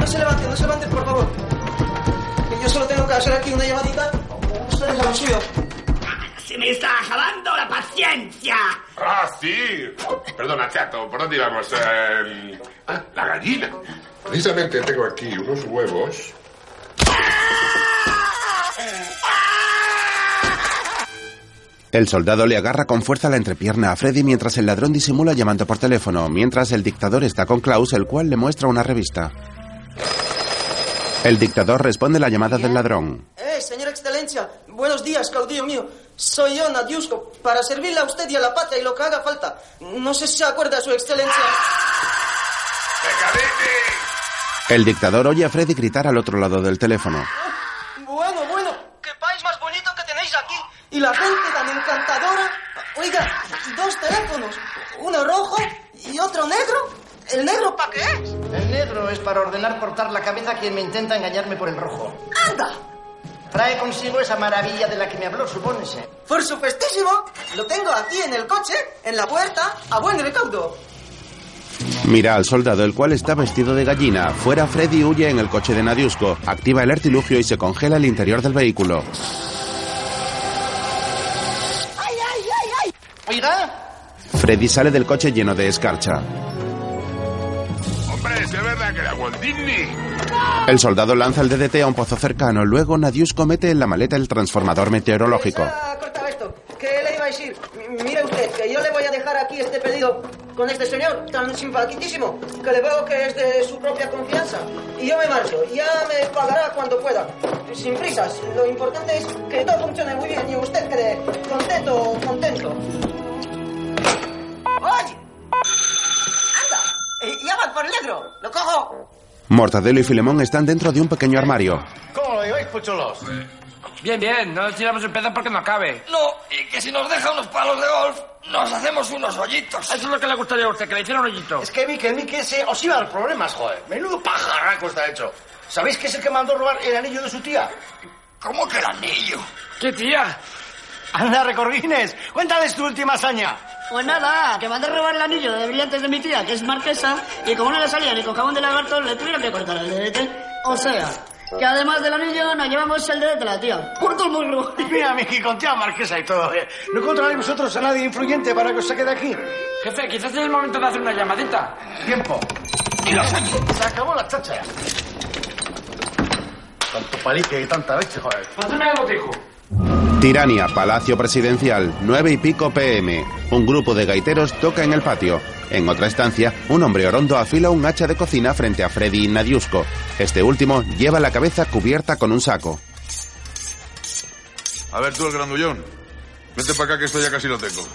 No se levanten, no se levanten, por favor. Yo solo tengo que hacer aquí una llamadita. Ustedes a lo suyo. Se me está acabando la paciencia. Ah, sí. Perdona, chato, ¿por dónde íbamos? Eh, ah, la gallina. Precisamente tengo aquí unos huevos. El soldado le agarra con fuerza la entrepierna a Freddy mientras el ladrón disimula llamando por teléfono, mientras el dictador está con Klaus, el cual le muestra una revista. El dictador responde la llamada del ladrón. Eh, señora excelencia, buenos días, caudillo mío. Soy yo, Nadiusko, para servirle a usted y a la patria y lo que haga falta. No sé si se acuerda, su excelencia. El dictador oye a Freddy gritar al otro lado del teléfono. Bueno, bueno, qué país más bonito que tenéis aquí. Y la gente tan encantadora. Oiga, dos teléfonos, uno rojo y otro negro. ¿El negro para qué es? El negro es para ordenar cortar la cabeza a quien me intenta engañarme por el rojo. ¡Anda! Trae consigo esa maravilla de la que me habló, supónese. Por supuestísimo, lo tengo aquí en el coche, en la puerta, a buen recaudo. Mira al soldado, el cual está vestido de gallina. Fuera, Freddy huye en el coche de Nadiusko, activa el artilugio y se congela el interior del vehículo. ¡Ay, ay, ay, ay! Oiga, Freddy sale del coche lleno de escarcha. Hombre, es verdad que era Walt Disney. El soldado lanza el DDT a un pozo cercano, luego Nadiusko mete en la maleta el transformador meteorológico. Ah, corta esto. ¿Qué le iba a decir? M- Mire usted, que yo le voy a dejar aquí este pedido con este señor tan simpaticísimo, que le veo que es de su propia confianza. Y yo me marcho. Ya me pagará cuando pueda. Sin prisas. Lo importante es que todo funcione muy bien y usted quede contento, contento. ¡Oye! Eh, ya va por el negro. ¡Lo cojo! Mortadelo y Filemón están dentro de un pequeño armario. ¿cómo lo lleváis, puchulos? Bien, bien. No nos tiramos el pedo porque no cabe. No, y que si nos deja unos palos de golf, nos hacemos unos hoyitos. Eso es lo que le gustaría a usted, que le hiciera un hoyito. Es que vi que el Mickey ese os iba a dar problemas, joder. Menudo pajarraco está hecho. ¿Sabéis que es el que mandó robar el anillo de su tía? ¿Cómo que el anillo? ¿Qué tía? Anda, Recordines, cuéntales tu última hazaña. Pues nada, que mandé a robar el anillo de brillantes de mi tía, que es marquesa, y como no le salía ni con jabón de lagarto, le tuvieron que cortar el DDT. O sea, que además del anillo nos llevamos el DDT de la tía. ¡Corto el morro! Mira, Mickey, con tía marquesa y todo. ¿eh? ¿No encontraréis vosotros a nadie influyente para que os saque de aquí? Jefe, quizás es el momento de hacer una llamadita. Tiempo. Y los oye. Se acabó la chacha. Tanto palique y tanta leche, joder. Pásame algo, hijo. Tirania, Palacio Presidencial, 9 y pico pm. Un grupo de gaiteros toca en el patio. En otra estancia, un hombre orondo afila un hacha de cocina frente a Freddy Nadiusko. Este último lleva la cabeza cubierta con un saco. A ver tú, el grandullón. Vente para acá que esto ya casi lo tengo.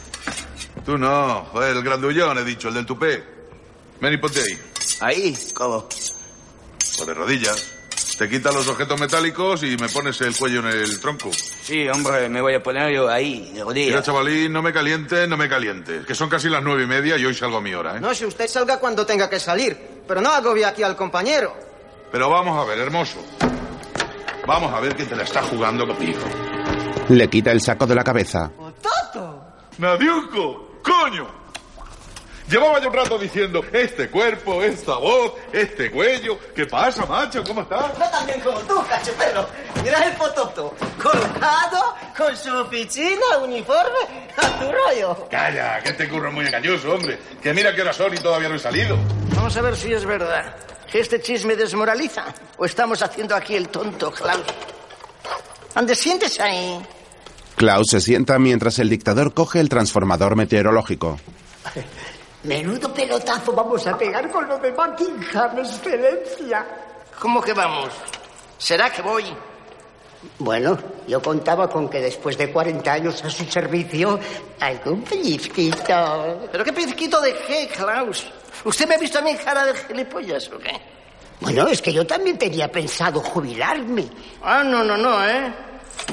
Tú no, joder, el grandullón, he dicho, el del tupé. Ven y ponte ahí. ¿Ahí? ¿Cómo? O de rodillas. Te quitas los objetos metálicos y me pones el cuello en el tronco. Sí, hombre, me voy a poner yo ahí, de rodillas. Mira, chavalín, no me caliente, no me caliente. Que son casi las nueve y media y hoy salgo a mi hora, ¿eh? No, si usted salga cuando tenga que salir. Pero no agobie aquí al compañero. Pero vamos a ver, hermoso. Vamos a ver quién te la está jugando conmigo. Le quita el saco de la cabeza. ¡Nadiuco! ¡Coño! Llevaba yo un rato diciendo, este cuerpo, esta voz, este cuello. ¿Qué pasa, macho? ¿Cómo estás? No tan bien como tú, cachoperro. Mira el pototo. Colgado, con su oficina, uniforme, a tu rollo. Calla, que este curro es muy engañoso, hombre. Que mira qué hora son y todavía no he salido. Vamos a ver si es verdad. ¿Que este chisme desmoraliza? ¿O estamos haciendo aquí el tonto, Klaus? Ande, siéntese ahí. Klaus se sienta mientras el dictador coge el transformador meteorológico. Menudo pelotazo vamos a pegar con lo de Buckingham, excelencia. ¿Cómo que vamos? ¿Será que voy? Bueno, yo contaba con que después de 40 años a su servicio, algún pellizquito. ¿Pero qué pellizquito de qué, Klaus? ¿Usted me ha visto a mí cara de gilipollas o qué? Bueno, es que yo también tenía pensado jubilarme. Ah, no, no, no, ¿eh?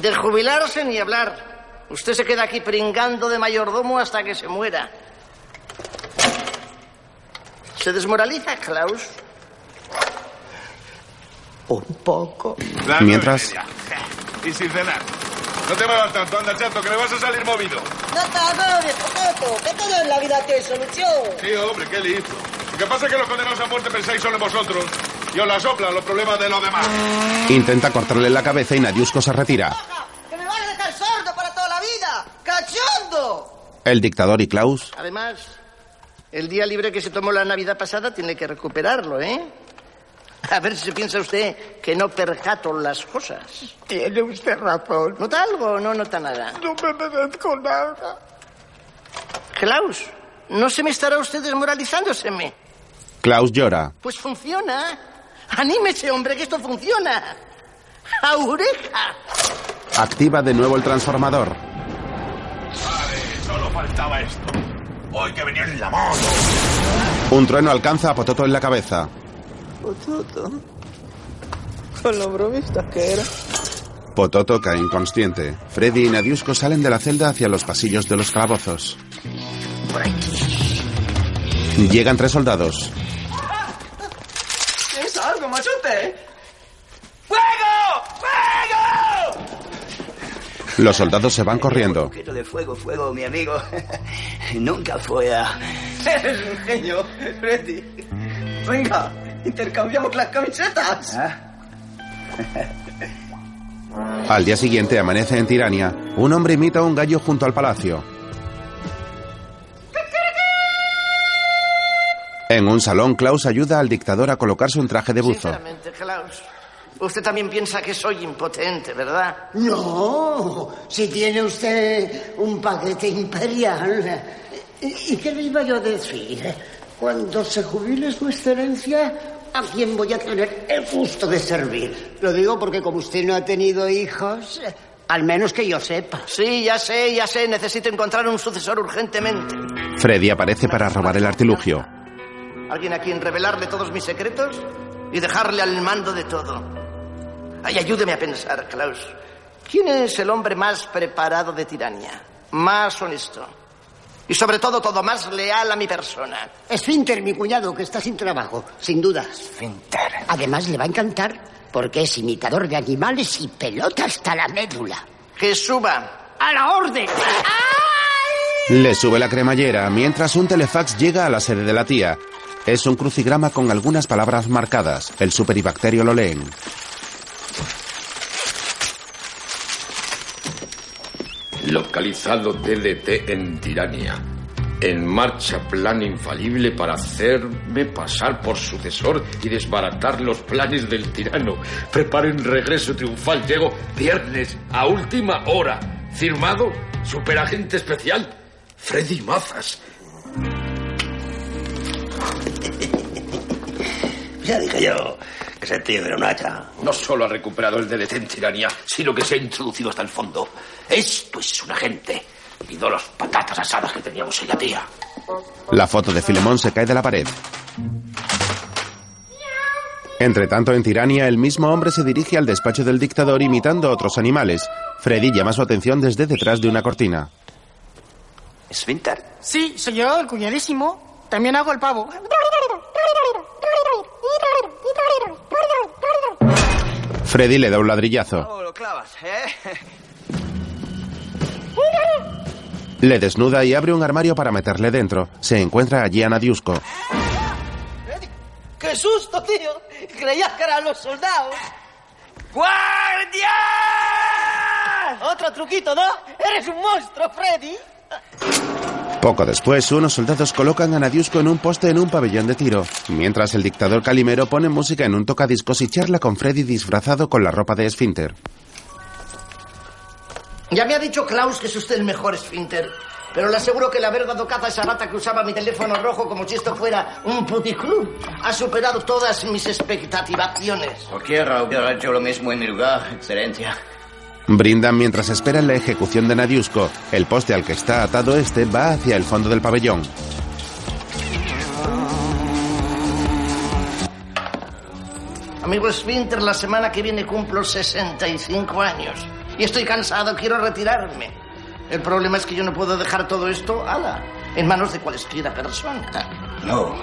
De jubilarse ni hablar. Usted se queda aquí pringando de mayordomo hasta que se muera. ¿Se desmoraliza, Klaus? Un poco. Las Mientras- y sin cenar. No te muevas tanto, anda, chato, que me vas a salir movido. No te agobies, potato, que todo en la vida tiene solución. Sí, hombre, qué listo. Lo que pasa es que los condenados a muerte pensáis solo en vosotros. Y os la soplan los problemas de los demás. Intenta cortarle la cabeza y Nadiusko se retira. ¡Que me van a dejar sordo para toda la vida! ¡Cachondo! El dictador y Klaus Además, el día libre que se tomó la Navidad pasada tiene que recuperarlo, ¿eh? A ver si piensa usted que no percato las cosas. Tiene usted razón. ¿Nota algo o no nota nada? No me merezco nada. Klaus, ¿no se me estará usted desmoralizándoseme? Klaus llora. Pues funciona. Anímese, hombre, que esto funciona. ¡Aureja! Activa de nuevo el transformador. Vale, solo faltaba esto. Que venía en la moto. Un trueno alcanza a Pototo en la cabeza. Pototo. Con lo bromista que era. Pototo cae inconsciente. Freddy y Nadiusko salen de la celda hacia los pasillos de los calabozos. Llegan tres soldados. ¿Tienes algo, machote? ¡Fuego! ¡Fuego! Los soldados se van corriendo. poquito de fuego, fuego, mi amigo. Nunca fue a... Eres un genio, Freddy. Venga, intercambiamos las camisetas. Al día siguiente amanece en Tirania. Un hombre imita a un gallo junto al palacio. En un salón, Klaus ayuda al dictador a colocarse un traje de buzo. Sinceramente, Klaus, usted también piensa que soy impotente, ¿verdad? No, si tiene usted un paquete imperial. ¿Y y qué le iba yo a decir? Cuando se jubile su excelencia, ¿a quién voy a tener el gusto de servir? Lo digo porque como usted no ha tenido hijos, al menos que yo sepa. Sí, ya sé, ya sé. Necesito encontrar un sucesor urgentemente. Freddy aparece para robar el artilugio. Alguien a quien revelarle todos mis secretos y dejarle al mando de todo. Ay, ayúdeme a pensar, Klaus. ¿Quién es el hombre más preparado de tirania? Más honesto. Y sobre todo, todo más leal a mi persona. Esfínter, mi cuñado, que está sin trabajo, sin duda. Esfínter. Además, le va a encantar porque es imitador de animales y pelota hasta la médula. Que suba. ¡A la orden! Le sube la cremallera mientras un telefax llega a la sede de la tía. Es un crucigrama con algunas palabras marcadas. El super y bacterio lo leen. Localizado DDT en Tirania. En marcha plan infalible para hacerme pasar por sucesor y desbaratar los planes del tirano. Preparen regreso triunfal. Llego viernes a última hora. Firmado Superagente Especial Freddy Mazas. Ya dije yo ese tío era un hacha. No solo ha recuperado el DDT en tiranía, sino que se ha introducido hasta el fondo. Esto es un agente. Pido las patatas asadas que teníamos en la tía. La foto de Filemón se cae de la pared. Entre tanto, en Tirania, el mismo hombre se dirige al despacho del dictador imitando a otros animales. Freddy llama su atención desde detrás de una cortina. ¿Esfínter? Sí, soy yo, el cuñadísimo. También hago el pavo. Freddy le da un ladrillazo. Oh, lo clavas, ¿eh? Le desnuda y abre un armario para meterle dentro. Se encuentra allí a Nadiusko. ¡Qué susto, tío! Creías que eran los soldados. ¡Guardia! Otro truquito, ¿no? Eres un monstruo, Freddy. Poco después, unos soldados colocan a Nadiusko en un poste en un pabellón de tiro, mientras el dictador Calimero pone música en un tocadiscos y charla con Freddy disfrazado con la ropa de Esfínter. Ya me ha dicho Klaus que es usted el mejor esfínter. Pero le aseguro que la verga docada esa rata que usaba mi teléfono rojo como si esto fuera un puticlub ha superado todas mis expectativaciones. Cualquiera hubiera hecho lo mismo en mi lugar, excelencia. Brindan mientras esperan la ejecución de Nadiusko. El poste al que está atado este va hacia el fondo del pabellón. Amigo Esfínter, la semana que viene cumplo 65 años. Y estoy cansado, quiero retirarme. El problema es que yo no puedo dejar todo esto, ala, en manos de cualquiera persona. No,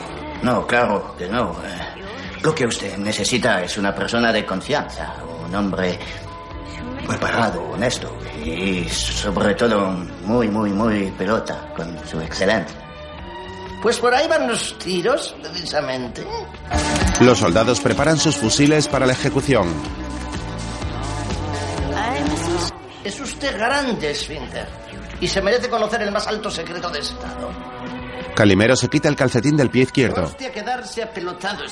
no, claro que no. Eh, Lo que usted necesita es una persona de confianza, un hombre preparado, honesto y sobre todo muy, muy, muy pelota con su excelencia. Pues por ahí van los tiros, precisamente. Los soldados preparan sus fusiles para la ejecución. Es usted grande, Esfínter. Y se merece conocer el más alto secreto de Estado. Calimero se quita el calcetín del pie izquierdo. Hostia, quedarse apelotado.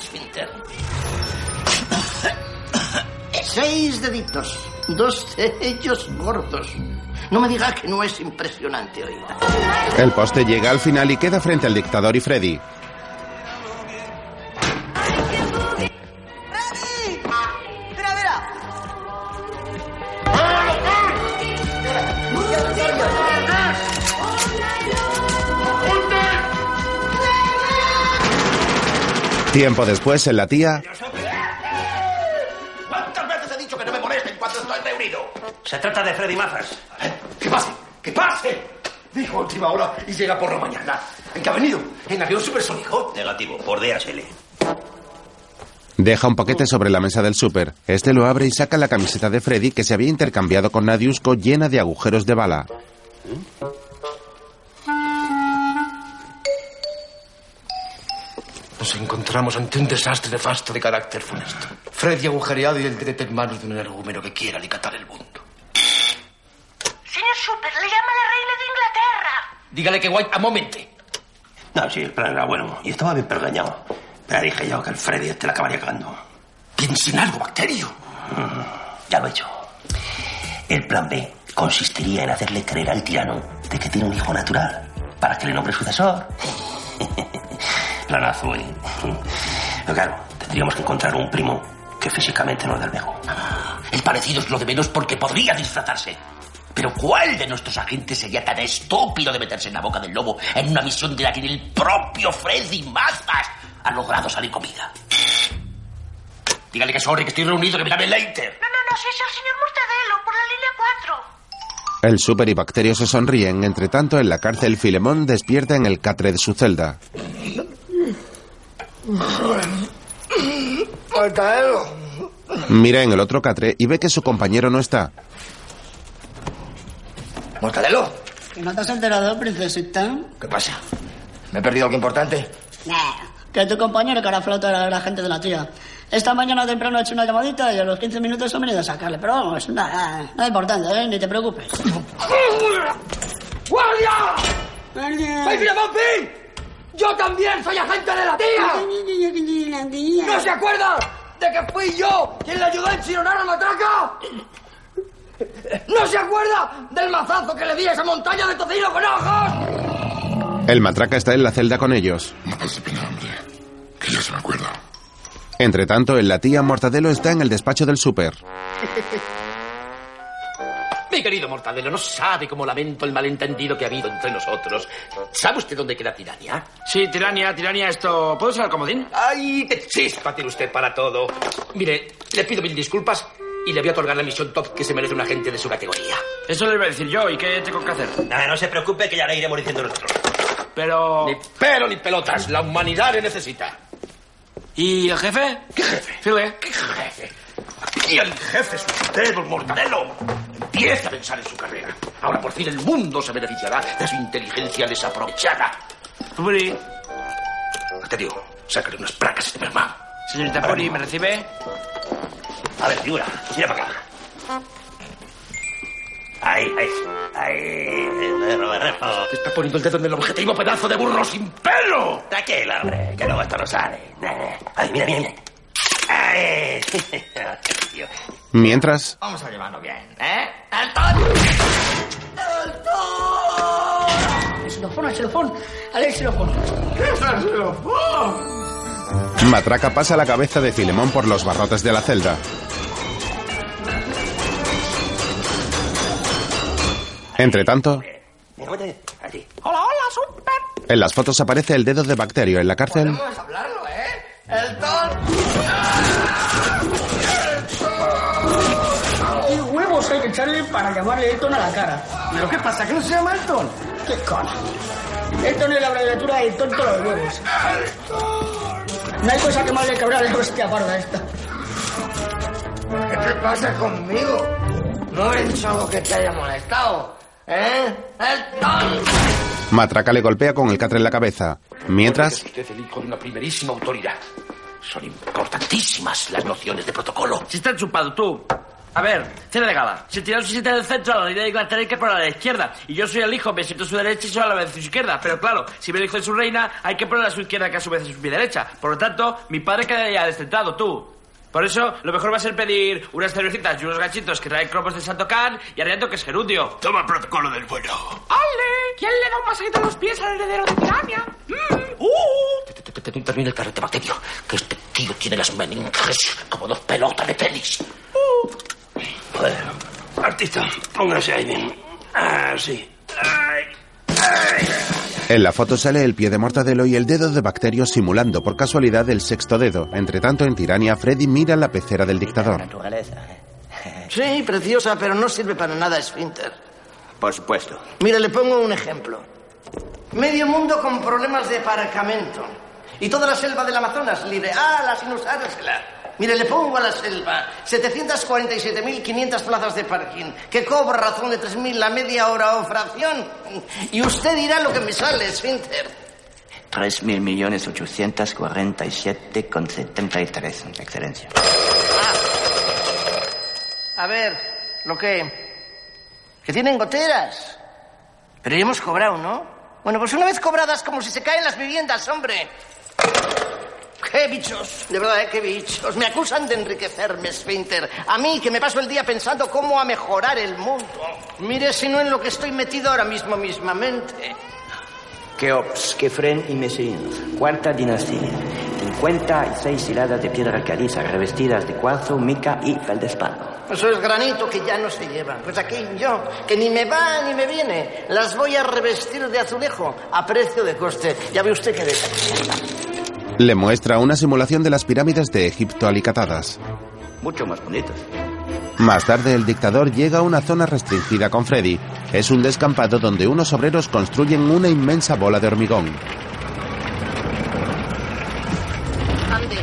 Seis deditos. Dos de ellos gordos. No me diga que no es impresionante, oiga. El poste llega al final y queda frente al dictador y Freddy. Tiempo después, en la tía, Se trata de Freddy Mazas. ¡Que pase! ¡Que pase! Dijo a última hora y llega por la mañana. ¿En qué ha venido? ¿En avión supersónico? Negativo, por DHL. deja un paquete sobre la mesa del súper. Este lo abre y saca la camiseta de Freddy que se había intercambiado con Nadiusko llena de agujeros de bala. Nos encontramos ante un desastre nefasto de carácter funesto. Freddy agujereado y el DDT en manos de un energúmeno que quiera alicatar el mundo. Señor Super, le llama la reina de Inglaterra. Dígale que White amomente. No, sí, el plan era bueno. Y estaba bien pergañado. Pero dije yo que el Freddy este la acabaría cagando. Piensa en algo, bacterio. Ya lo he hecho. El plan B consistiría en hacerle creer al tirano de que tiene un hijo natural para que le nombre sucesor. Planazo, ¿eh? Pero claro, tendríamos que encontrar un primo que físicamente no es del viejo. El parecido es lo de menos porque podría disfrazarse. Pero ¿cuál de nuestros agentes sería tan estúpido de meterse en la boca del lobo en una misión de la que ni el propio Freddy Mazas ha logrado salir con vida? Dígale que sorry, que estoy reunido, que me llame later. No, no, no, si es el señor Mortadelo, por la línea 4. El súper y Bacterio se sonríen. Entre tanto, en la cárcel, Filemón despierta en el catre de su celda. Mortadelo. Mira en el otro catre y ve que su compañero no está. Mortadelo, ¿No te has enterado, princesita? ¿qué pasa? ¿Me he perdido algo importante? Que tu compañero que ahora flota era la gente de la tía. Esta mañana temprano he hecho una llamadita y a los 15 minutos he venido a sacarle. Pero vamos, nada, nada importante, ¿eh? Ni te preocupes. ¡Guardia! ¡Soy Filemón! ¡Yo también soy agente de la tía! ¿No se acuerda de que fui yo quien le ayudó a enchironar a Matraca? ¿No se acuerda del mazazo que le di a esa montaña de tocino con ojos? El matraca está en la celda con ellos. Que ya se me acuerda. Entre tanto, en la tía Mortadelo está en el despacho del súper. Mi querido Mortadelo, no sabe cómo lamento el malentendido que ha habido entre nosotros. ¿Sabe usted dónde queda Tirania? Sí, Tirania, Tirania, esto... ¿Puedo usar el comodín? ¡Ay, qué chispa tiene usted para todo! Mire, le pido mil disculpas y le voy a otorgar la misión top que se merece un agente de su categoría. Eso le iba a decir yo. ¿Y qué tengo que hacer? Nada, no se preocupe que ya le iremos diciendo nosotros. Pero... Ni pero ni pelotas. La humanidad le necesita. ¿Y el jefe? ¿Qué jefe? Fíjate. ¿Qué jefe? Y el jefe es usted, don Mortadelo. Empieza a pensar en su carrera. Ahora por fin el mundo se beneficiará de su inteligencia desaprovechada. Puri. Te digo, sácale unas placas a este mermado. Señorita Puri, ¿me recibe? A ver, figura, mira para acá. Ahí, ahí, ahí. Te está poniendo el dedo en el objetivo, pedazo de burro sin pelo. Tranquilo, hombre, que luego esto no sale. Ay, mira, mira, mira. Ay. Mientras, Vamos a llevarlo bien, ¿eh? ¡Alto! El xilofón, el xilofón. Ale, el xilofón. Matraca pasa la cabeza de Filemón por los barrotes de la celda. Entre tanto. Hola, hola, super. en las fotos aparece el dedo de Bacterio en la cárcel. Hablarlo, ¿eh? ¡El ton! ¿Qué huevos hay que echarle para llamarle Elton a la cara? ¿Pero qué pasa? ¿Que no se llama Elton? ¿Qué cola? Elton es la abreviatura de tonto los huevos. No hay cosa que más le cabrá a la bestia parda esta. ¿Qué te pasa conmigo? No habré dicho algo que te haya molestado, ¿eh? ¡El ton! Matraca le golpea con el catre en la cabeza. Mientras, Es usted el hijo de una primerísima autoridad. Son importantísimas las nociones de protocolo. Si está chupado, tú. A ver, cena de gala. Se sienta en el centro, a la línea de Inglaterra hay que poner a la izquierda. Y yo soy el hijo, me siento a su derecha y soy a la vez a su izquierda. Pero claro, si me hijo de su reina, hay que poner a su izquierda que a su vez es mi derecha. Por lo tanto, mi padre quedaría descentrado, tú. Por eso, lo mejor va a ser pedir unas cervecitas y unos gachitos que traen cromos de Santo Can y Ariato que es gerundio. Toma protocolo del bueno. ¡Ale! ¿Quién le da un masajito en los pies al heredero de Tirania? Mm, ¡Uh! Termina el carrete bacterio, que este tío tiene las meninges como dos pelotas de tenis. Joder, artista, póngase ahí bien. Así. Ay, ay. en la foto sale el pie de Mortadelo y el dedo de Bacterio simulando por casualidad el sexto dedo. Entre tanto, en Tirania, Freddy mira la pecera del dictador. Sí, preciosa, pero no sirve para nada Esfínter. Por supuesto. Mire, le pongo un ejemplo. Medio mundo con problemas de aparcamiento. Y toda la selva del Amazonas libre. ¡Ah, sin usársela! Mire, le pongo a la selva 747.500 plazas de parking, que cobra razón de 3.000 la media hora o fracción. Y usted dirá lo que me sale, Esfínter. 3 mil millones 847 con 73, excelencia. A ver, lo que... Que tienen goteras. Pero ya hemos cobrado, ¿no? Bueno, pues una vez cobradas, como si se caen las viviendas, hombre. ¡Qué bichos! De verdad, ¿eh? ¡Qué bichos! Me acusan de enriquecerme, Sphinter. A mí, que me paso el día pensando cómo a mejorar el mundo. Mire si no en lo que estoy metido ahora mismo mismamente. Keops, Kefren y Mesin, cuarta dinastía. 56 hiladas de piedra caliza revestidas de cuarzo, mica y feldespato. Eso es granito que ya no se lleva. Pues aquí yo, que ni me va ni me viene, las voy a revestir de azulejo a precio de coste. Ya ve usted que de... Le muestra una simulación de las pirámides de Egipto alicatadas. Mucho más bonitas. Más tarde, el dictador llega a una zona restringida con Freddy. Es un descampado donde unos obreros construyen una inmensa bola de hormigón. Ande,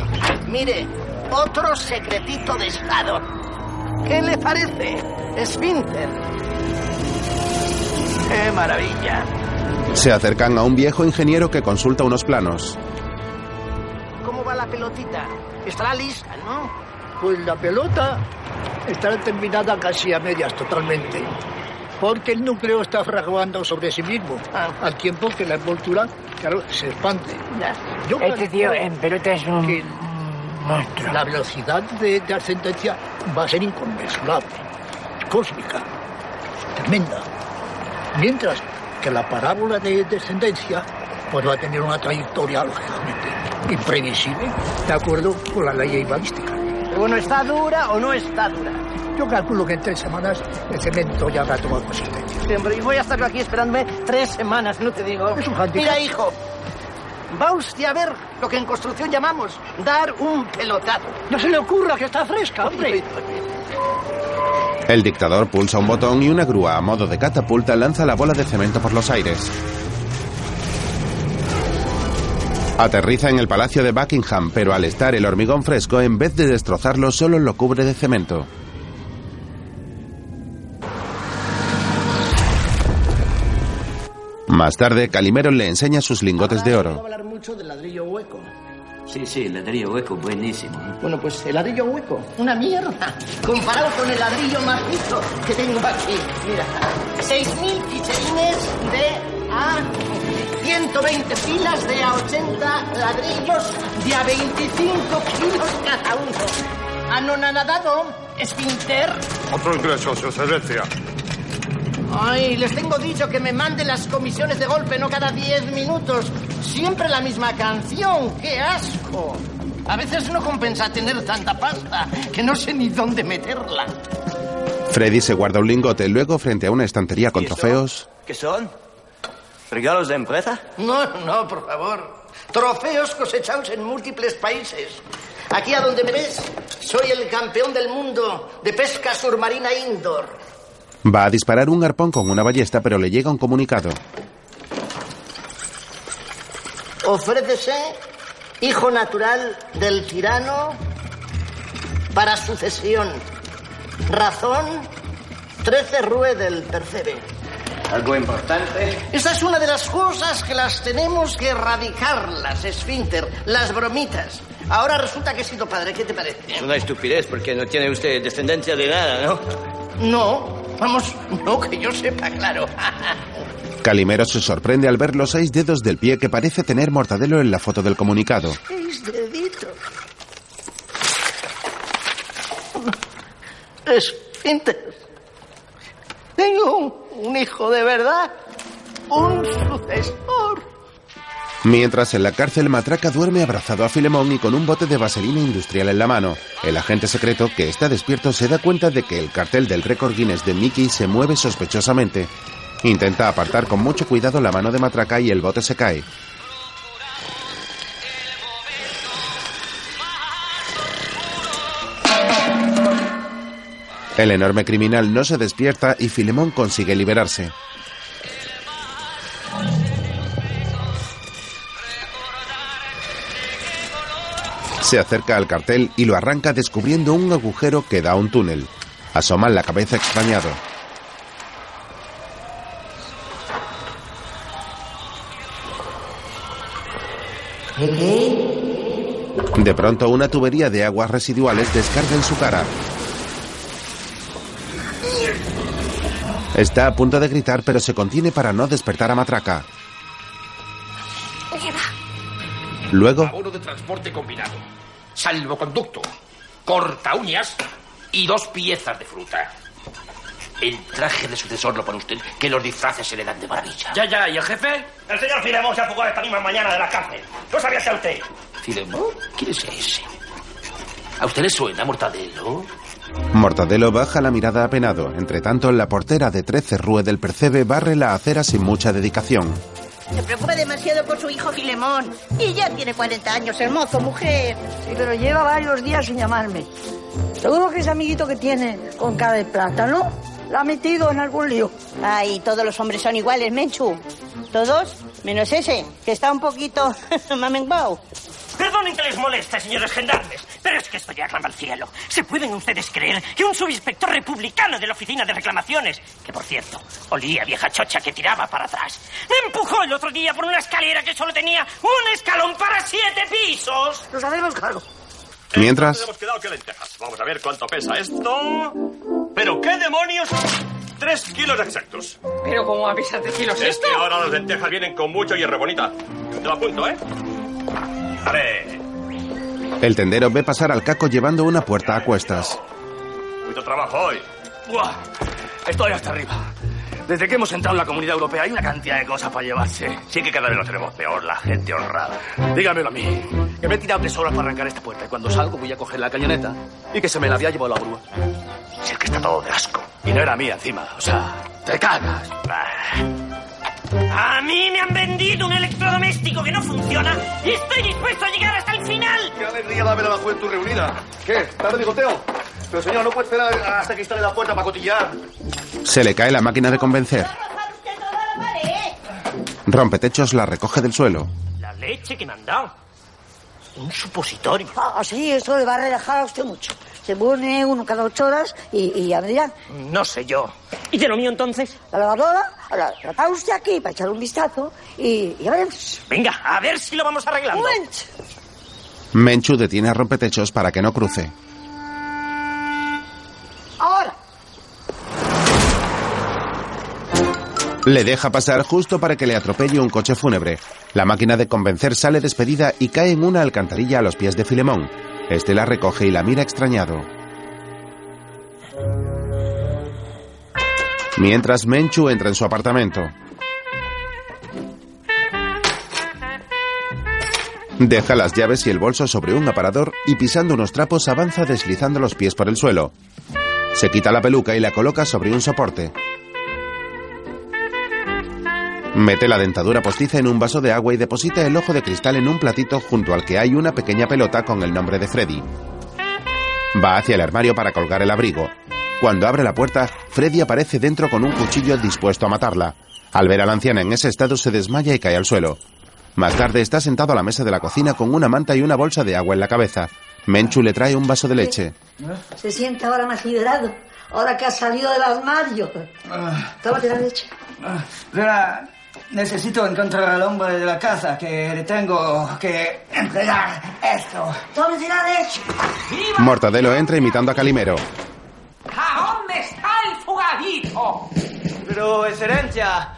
mire, otro secretito de Estado. ¿Qué le parece? Esfínter. ¡Qué maravilla! Se acercan a un viejo ingeniero que consulta unos planos. ¿Cómo va la pelotita? Estará lista, ¿no? Pues la pelota estará terminada casi a medias totalmente. Porque el núcleo está fraguando sobre sí mismo, al tiempo que la envoltura, claro, se expande. Yo Este tío en pelota es un que monstruo. la velocidad de, de ascendencia va a ser inconmensurable, cósmica. tremenda. Mientras que la parábola de descendencia pues va a tener una trayectoria, lógicamente, imprevisible, de acuerdo con la ley balística. Bueno, ¿está dura o no está dura? Yo calculo que en tres semanas el cemento ya habrá tomado consistencia. Siempre, y voy a estar aquí esperándome tres semanas, no te digo. Es un handicap. Mira, hijo, va usted a ver lo que en construcción llamamos dar un pelotazo. No se le ocurra que está fresca, hombre. El dictador pulsa un botón y una grúa a modo de catapulta lanza la bola de cemento por los aires. Aterriza en el palacio de Buckingham, pero al estar el hormigón fresco, en vez de destrozarlo, solo lo cubre de cemento. Más tarde, Calimero le enseña sus lingotes de oro. hablar mucho del ladrillo hueco. Sí, sí, ladrillo hueco, buenísimo. Bueno, pues el ladrillo hueco, una mierda. Comparado con el ladrillo macizo que tengo aquí. Mira, 6.000 ficherines de a 120 filas de a 80 ladrillos de a 25 kilos cada uno. Anonadado, esfínter. Otro ingreso, su excelencia. Ay, les tengo dicho que me manden las comisiones de golpe, no cada 10 minutos. Siempre la misma canción. ¡Qué asco! A veces no compensa tener tanta pasta que no sé ni dónde meterla. Freddy se guarda un lingote, luego frente a una estantería con trofeos, ¿Qué son? ¿Regalos de empresa? No, no, por favor. Trofeos cosechados en múltiples países. Aquí a donde me ves, soy el campeón del mundo de pesca submarina indoor. va a disparar un arpón con una ballesta, pero le llega un comunicado. Ofrécese hijo natural del tirano para sucesión. Razón, 13 Rue del Percebe. ¿Algo importante? Esta es una de las cosas que las tenemos que erradicarlas, Esfínter, las bromitas. Ahora resulta que he sido padre, ¿qué te parece? Es una estupidez porque no tiene usted descendencia de nada, ¿no? No, vamos, no que yo sepa, claro. Calimero se sorprende al ver los seis dedos del pie que parece tener Mortadelo en la foto del comunicado. Seis deditos. Esfínter. Tengo un, un hijo de verdad. Un sucesor. Mientras en la cárcel Matraca duerme abrazado a Filemón y con un bote de vaselina industrial en la mano. El agente secreto, que está despierto, se da cuenta de que el cartel del récord Guinness de Mickey se mueve sospechosamente. Intenta apartar con mucho cuidado la mano de Matraca y el bote se cae. El enorme criminal no se despierta y Filemón consigue liberarse. Se acerca al cartel y lo arranca descubriendo un agujero que da a un túnel. Asoma la cabeza extrañado. De pronto una tubería de aguas residuales descarga en su cara. Está a punto de gritar pero se contiene para no despertar a Matraca. Luego, Abono de transporte combinado. Salvoconducto. Corta uñas y dos piezas de fruta. El traje de sucesor lo pone usted, que los disfraces se le dan de maravilla. Ya, ya, ¿y el jefe? El señor Filemón se ha fugado esta misma mañana de la cárcel. ¿No sabía ser usted? Filemón, ¿quién es ese? ¿A usted le suena, Mortadelo? Mortadelo baja la mirada apenado. Entre tanto, la portera de 13 Rue del Percebe barre la acera sin mucha dedicación. Se preocupa demasiado por su hijo Filemón. Y ya tiene 40 años el mozo, mujer. Sí, pero lleva varios días sin llamarme. Seguro que ese amiguito que tiene con cara de plátano la ha metido en algún lío. Ay, todos los hombres son iguales, Menchu. Todos, menos ese, que está un poquito mamenguau. Perdonen que les moleste, señores gendarmes, pero es que esto ya clama al cielo. ¿Se pueden ustedes creer que un subinspector republicano de la oficina de reclamaciones, que por cierto, olía a vieja chocha que tiraba para atrás, me empujó el otro día por una escalera que solo tenía un escalón para siete pisos? Nos haremos cargo. Mientras, Hemos quedado que lentejas. Vamos a ver cuánto pesa esto. ¿Pero qué demonios? Tres kilos exactos. Pero ¿cómo a pesar de kilos Es esto? que ahora las lentejas vienen con mucho hierro bonita. Te lo apunto, ¿eh? A ver. el tendero ve pasar al caco llevando una puerta a cuestas. Mucho trabajo hoy. ¡Buah! Estoy hasta arriba. Desde que hemos entrado en la Comunidad Europea hay una cantidad de cosas para llevarse. Sí que cada vez lo tenemos peor, la gente honrada. Dígamelo a mí, que me he tirado tres horas para arrancar esta puerta y cuando salgo voy a coger la cañoneta y que se me la había llevado la grúa. Si es que está todo de asco. Y no era mía encima, o sea, te cagas. A mí me han vendido un electrodoméstico que no funciona y estoy dispuesto a llegar hasta el final. ¡Qué alegría la ver a la juventud reunida! ¿Qué? ¿Está de bigoteo? Pero señor, no puede esperar hasta que instale la puerta para cotillar. Se le cae la máquina de convencer. Rompetechos la recoge del suelo. La leche que me han dado. Un supositorio. Ah, sí, eso le va a relajar a usted mucho. Se pone uno cada ocho horas y, y ya me dirán. No sé yo. ¿Y de lo mío entonces? La lavadora, ahora la usted aquí para echar un vistazo y ya veremos. Venga, a ver si lo vamos arreglando. Momento. Menchu detiene a Rompetechos para que no cruce. Ahora. Le deja pasar justo para que le atropelle un coche fúnebre. La máquina de convencer sale despedida y cae en una alcantarilla a los pies de Filemón. Este la recoge y la mira extrañado. Mientras Menchu entra en su apartamento. Deja las llaves y el bolso sobre un aparador y pisando unos trapos avanza deslizando los pies por el suelo. Se quita la peluca y la coloca sobre un soporte. Mete la dentadura postiza en un vaso de agua y deposita el ojo de cristal en un platito junto al que hay una pequeña pelota con el nombre de Freddy. Va hacia el armario para colgar el abrigo. Cuando abre la puerta, Freddy aparece dentro con un cuchillo dispuesto a matarla. Al ver a la anciana en ese estado se desmaya y cae al suelo. Más tarde está sentado a la mesa de la cocina con una manta y una bolsa de agua en la cabeza. Menchu le trae un vaso de leche. Se siente ahora más liberado. Ahora que ha salido del armario. Tómate la leche. Verá, necesito encontrar al hombre de la casa que le tengo que entregar esto. Mortadelo entra imitando a Calimero. ¿A dónde está el fugadito? Pero, excelencia,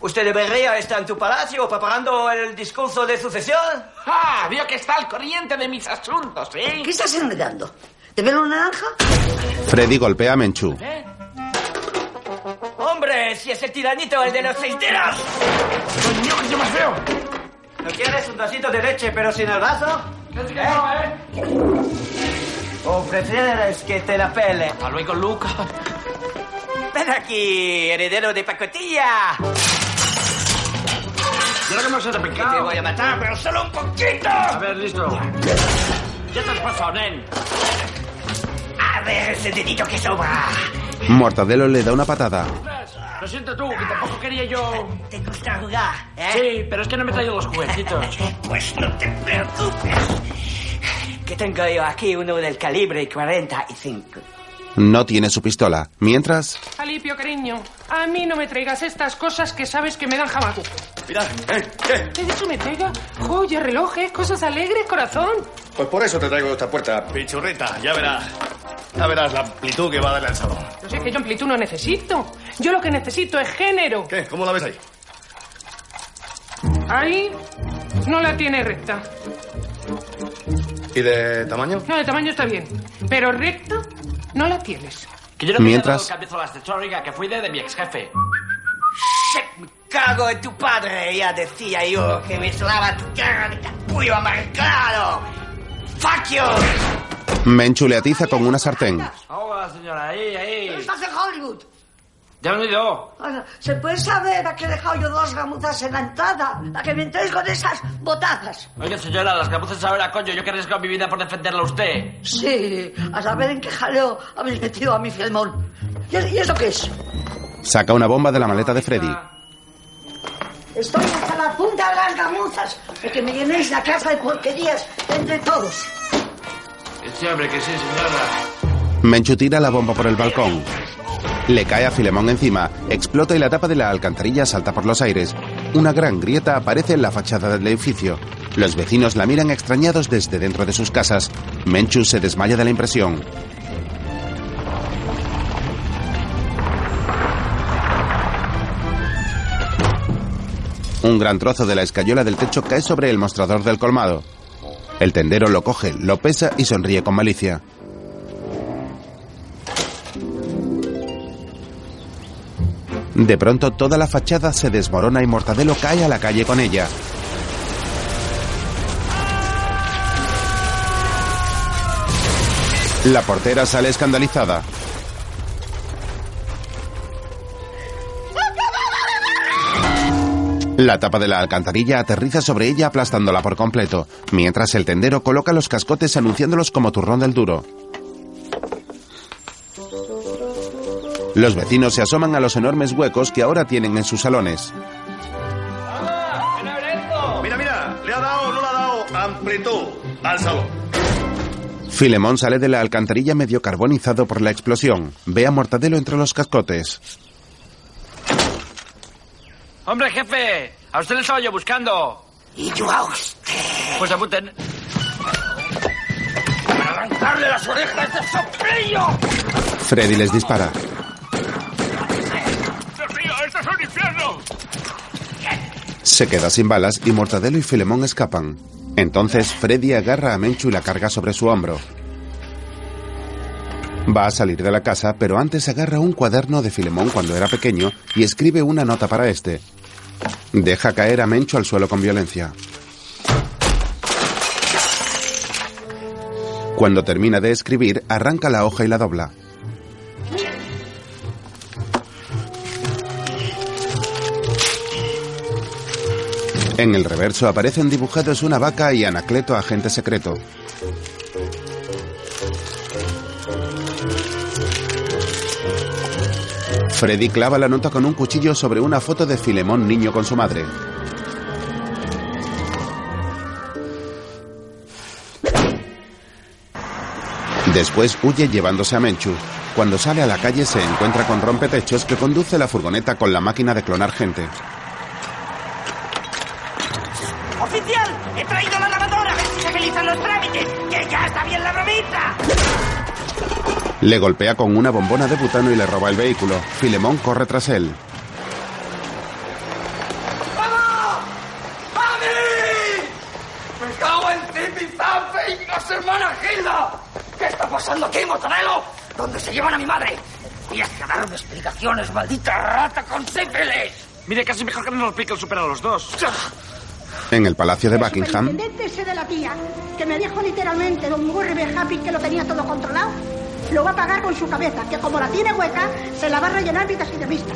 ¿usted debería estar en tu palacio preparando el discurso de sucesión? Ah, veo que está al corriente de mis asuntos, ¿eh? ¿Qué estás enredando? ¿Te veo una naranja? Freddy golpea a Menchu. ¡Hombre, si ese tiranito es de los seis dedos! ¡Coño, yo más feo! ¿No quieres un vasito de leche pero sin el vaso? ¿Eh? ¿O prefieres que te la pele? A luego, Luca. Ven aquí, heredero de pacotilla. Mira que me has Que te pecado. voy a matar, pero solo un poquito. A ver, listo. Ya te has pasado, nen. A ver ese dedito que sobra. Mortadelo le da una patada. Lo siento tú, que tampoco quería yo... ¿Te gusta jugar? ¿eh? Sí, pero es que no me he traído los juguetitos. Pues no te preocupes. Que tengo yo aquí uno del calibre 45. No tiene su pistola. Mientras, Alipio, cariño, a mí no me traigas estas cosas que sabes que me dan jamacu. Mira, ¿eh? ¿Qué? ¿Te he dicho me traiga? Joyas, relojes, cosas alegres, corazón. Pues por eso te traigo esta puerta, pichurrita. Ya verás. Ya verás la amplitud que va a darle al salón. No sé que yo amplitud no necesito. Yo lo que necesito es género. ¿Qué? ¿Cómo la ves ahí? Ahí no la tiene recta. ¿Y de tamaño? No, de tamaño está bien. Pero recta no la tienes. Que yo no me Mientras- chorriga que fui de, de mi ex jefe. Me cago en tu padre, ya decía yo que me sonaba tu cara de capullo amargado. ¡Fuck you! Menchu le atiza con una sartén. Hola, señora, ahí, ahí. Estás en Hollywood. Ya me he ido. Oiga, ¿Se puede saber a qué he dejado yo dos gamuzas en la entrada? A que me entréis con esas botazas. Oiga, señora, las capuzas ahora, coño, yo que arriesgo mi vida por defenderla a usted. Sí, a saber en qué jaleo habéis metido a mi Fielmón. ¿Y y eso qué es? Saca una bomba de la maleta de Freddy. Estoy hasta la punta de las gamuzas de que me llenéis la casa de porquerías entre todos. Hombre, que. Menchu tira la bomba por el balcón. Le cae a Filemón encima, explota y la tapa de la alcantarilla salta por los aires. Una gran grieta aparece en la fachada del edificio. Los vecinos la miran extrañados desde dentro de sus casas. Menchu se desmaya de la impresión. Un gran trozo de la escayola del techo cae sobre el mostrador del colmado. El tendero lo coge, lo pesa y sonríe con malicia. De pronto toda la fachada se desmorona y Mortadelo cae a la calle con ella. La portera sale escandalizada. La tapa de la alcantarilla aterriza sobre ella aplastándola por completo, mientras el tendero coloca los cascotes anunciándolos como turrón del duro. Los vecinos se asoman a los enormes huecos que ahora tienen en sus salones. Mira, mira, le ha dado, no le ha dado amplitud al salón. Filemón sale de la alcantarilla medio carbonizado por la explosión. Ve a Mortadelo entre los cascotes. ¡Hombre, jefe! A usted le estaba yo buscando. Y yo a usted. Pues apunten. Para arrancarle las orejas de soprillo. Freddy les dispara. ¡Dios mío, esto es un infierno! Se queda sin balas y Mortadelo y Filemón escapan. Entonces Freddy agarra a Menchu y la carga sobre su hombro. Va a salir de la casa, pero antes agarra un cuaderno de Filemón cuando era pequeño y escribe una nota para este. Deja caer a Menchu al suelo con violencia. Cuando termina de escribir, arranca la hoja y la dobla. En el reverso aparecen dibujados una vaca y Anacleto, agente secreto. Freddy clava la nota con un cuchillo sobre una foto de Filemón niño con su madre. Después huye llevándose a Menchu. Cuando sale a la calle se encuentra con rompetechos que conduce la furgoneta con la máquina de clonar gente. Le golpea con una bombona de butano y le roba el vehículo. Filemón corre tras él. ¡Me cago en Zipizape y las hermanas Gilda! ¿Qué está pasando aquí, Mortadelo? ¿Dónde se llevan a mi madre? Voy a darme explicaciones, maldita rata con sífilis. Mire, casi mejor que no nos pique el super a los dos. En el palacio de Buckingham, Superintendente ese de la tía, que me dijo literalmente Don Gurribe Happy que lo tenía todo controlado, lo va a pagar con su cabeza, que como la tiene hueca, se la va a rellenar mientras y de vista.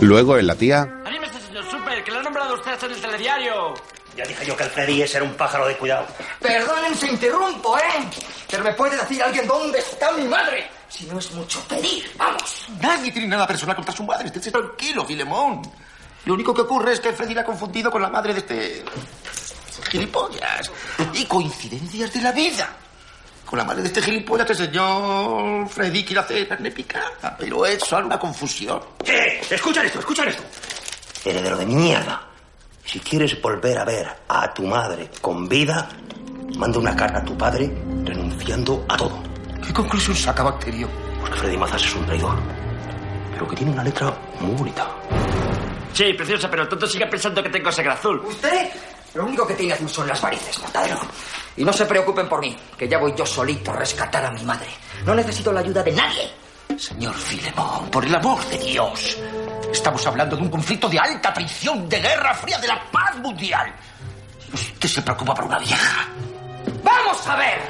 luego en la tía, ¡Anímese, señor Super, que le ha nombrado usted en el telediario! Ya dije yo que el Freddy ese era un pájaro de cuidado. Perdonen si interrumpo, ¿eh? Pero me puede decir alguien dónde está mi madre. Si no es mucho pedir, vamos. Nadie tiene nada personal contra su madre. Estése tranquilo, Filemón. Lo único que ocurre es que Freddy la ha confundido con la madre de este... gilipollas. Y coincidencias de la vida. Con la madre de este gilipollas que el señor Freddy quiere hacer carne picada. Pero es solo una confusión. ¡Eh! Escuchen esto, escuchen esto. Heredero de mierda. Si quieres volver a ver a tu madre con vida, manda una carta a tu padre renunciando a todo. ¿Qué conclusión saca Bacterio? Porque Freddy Mazas es un traidor. Pero que tiene una letra muy bonita. Sí, preciosa, pero el tonto sigue pensando que tengo sangre azul. Usted lo único que tiene azul son las varices, Mortadelo. Y no se preocupen por mí, que ya voy yo solito a rescatar a mi madre. No necesito la ayuda de nadie. Señor Filemón, por el amor de Dios. Estamos hablando de un conflicto de alta traición, de guerra fría, de la paz mundial. Usted se preocupa por una vieja. ¡Vamos a ver!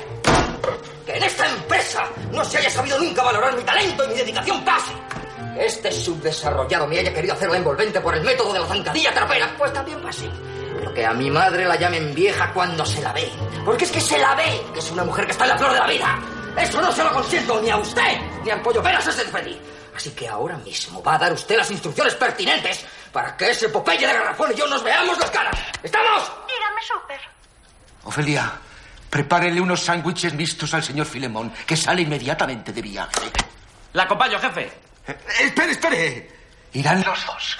Que en esta empresa no se haya sabido nunca valorar mi talento y mi dedicación. Que este subdesarrollado me haya querido hacerlo envolvente por el método de la zancadilla trapera, pues también pase. Pero que a mi madre la llamen vieja cuando se la ve. Porque es que se la ve, que es una mujer que está en la flor de la vida. Eso no se lo consiento ni a usted, ni al pollo peras ese Freddy. Así que ahora mismo va a dar usted las instrucciones pertinentes para que ese Popeye de garrafón y yo nos veamos las caras. ¿Estamos? Dígame, Super. Ofelia, prepárele unos sándwiches mixtos al señor Filemón, que sale inmediatamente de viaje. La acompaño, jefe. Eh, espere, espere. Irán los dos.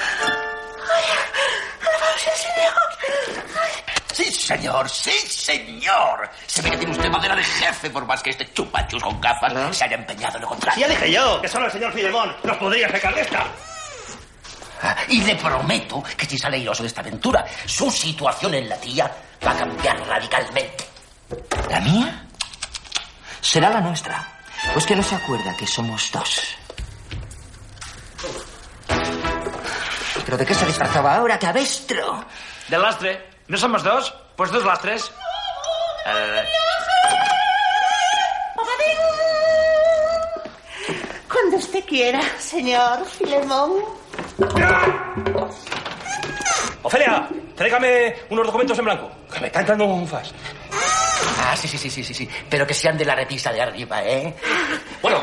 Sí, señor, sí, señor. Se ve que tiene usted madera de jefe, por más que este chupachus con gafas se haya empeñado en lo contrario. Ya dije yo que solo el señor Filemón nos podría sacar de esta. Ah, Y le prometo que si sale iroso de esta aventura, su situación en la tía va a cambiar radicalmente. ¿La mía? Será la nuestra. Pues que no se acuerda que somos dos. ¿Pero de qué se disfrazaba ahora, cabestro? De lastre. ¿No somos dos? Pues dos lastres. Cuando usted quiera, señor Filemón. Ofelia, tráigame unos documentos en blanco, que me está entrando un fast. Ah, sí, sí, sí, sí, sí, sí. Pero que sean de la repisa de arriba, ¿eh? Bueno,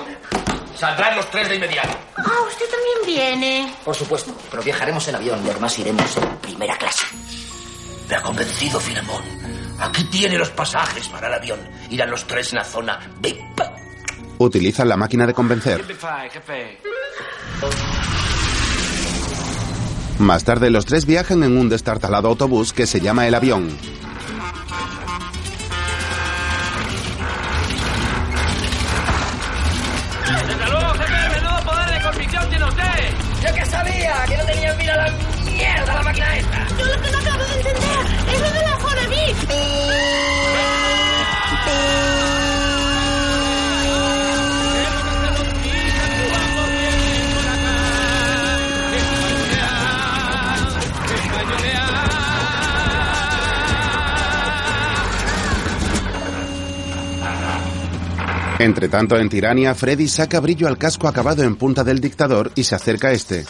saldrán los tres de inmediato. Ah, usted también viene. Por supuesto, pero viajaremos en avión y además iremos en primera clase. Me ha convencido, Filemón. Aquí tiene los pasajes para el avión. Irán los tres en la zona VIP. Utiliza la máquina de convencer. Simplify, jefe. Más tarde los tres viajan en un destartalado autobús que se llama el avión. Que no tenía mira la mierda la máquina esta. Yo lo que no acabo de entender es lo de la zona VIP. Entre tanto, en Tirania, Freddy saca brillo al casco acabado en punta del dictador y se acerca a este.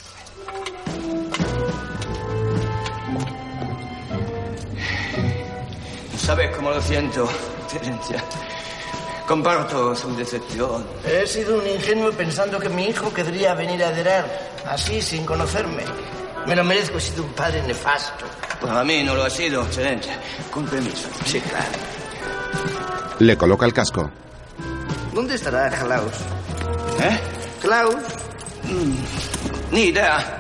¿Sabes cómo lo siento, Terencia? Comparto su decepción. He sido un ingenuo pensando que mi hijo querría venir a aderar, así, sin conocerme. Me lo merezco, he sido un padre nefasto. Pues a mí no lo ha sido, Excelencia. Con permiso. Sí, claro. Le coloca el casco. ¿Dónde estará Klaus? ¿Eh? ¿Klaus? Mm, ni idea.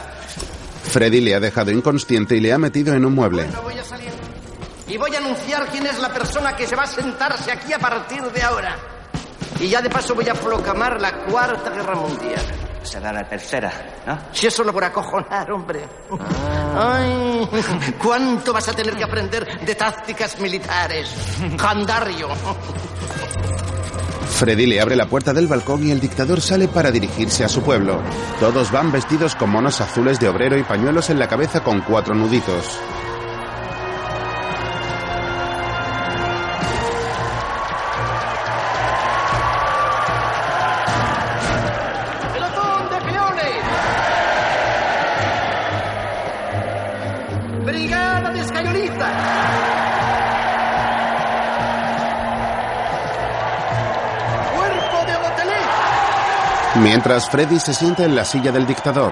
Freddy le ha dejado inconsciente y le ha metido en un mueble. Voy a salir. Y voy a anunciar quién es la persona que se va a sentarse aquí a partir de ahora. Y ya de paso voy a proclamar la Cuarta Guerra Mundial. Será la tercera, ¿no? Si es solo por acojonar, hombre. Ay, ¿cuánto vas a tener que aprender de tácticas militares? Jandario. Freddy le abre la puerta del balcón y el dictador sale para dirigirse a su pueblo. Todos van vestidos con monos azules de obrero y pañuelos en la cabeza con cuatro nuditos. Mientras Freddy se sienta en la silla del dictador.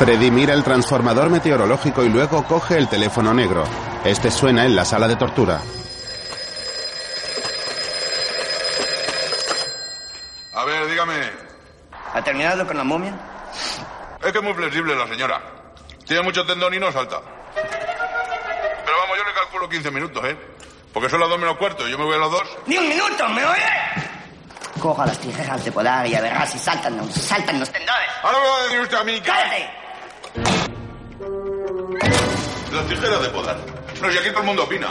Freddy mira el transformador meteorológico y luego coge el teléfono negro. Este suena en la sala de tortura. A ver, dígame. ¿Ha terminado con la momia? Es que es muy flexible la señora. Tiene mucho tendón y no salta. Pero vamos, yo le calculo 15 minutos, ¿eh? Porque son las dos menos cuarto y yo me voy a las dos. ¡Ni un minuto, me oye! Coja las tijeras de podar y a verás si saltan, saltan los tendones. Ahora me va a decir usted a mí que... ¡Cállate! Las tijeras de podar. No, si aquí todo el mundo opina.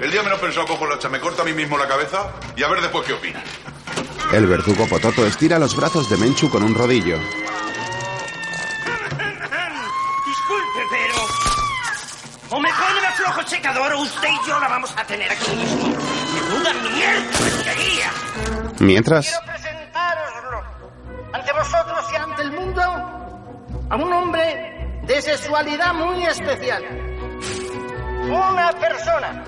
El día menos pensado cojo la hacha, me corta a mí mismo la cabeza y a ver después qué opina. El verdugo Pototo estira los brazos de Menchu con un rodillo. Disculpe, pero... O me pone un flojo secador o usted y yo la vamos a tener aquí mismo. Menuda mierda, Mientras, Quiero presentároslo ante vosotros y ante el mundo a un hombre de sexualidad muy especial. Una persona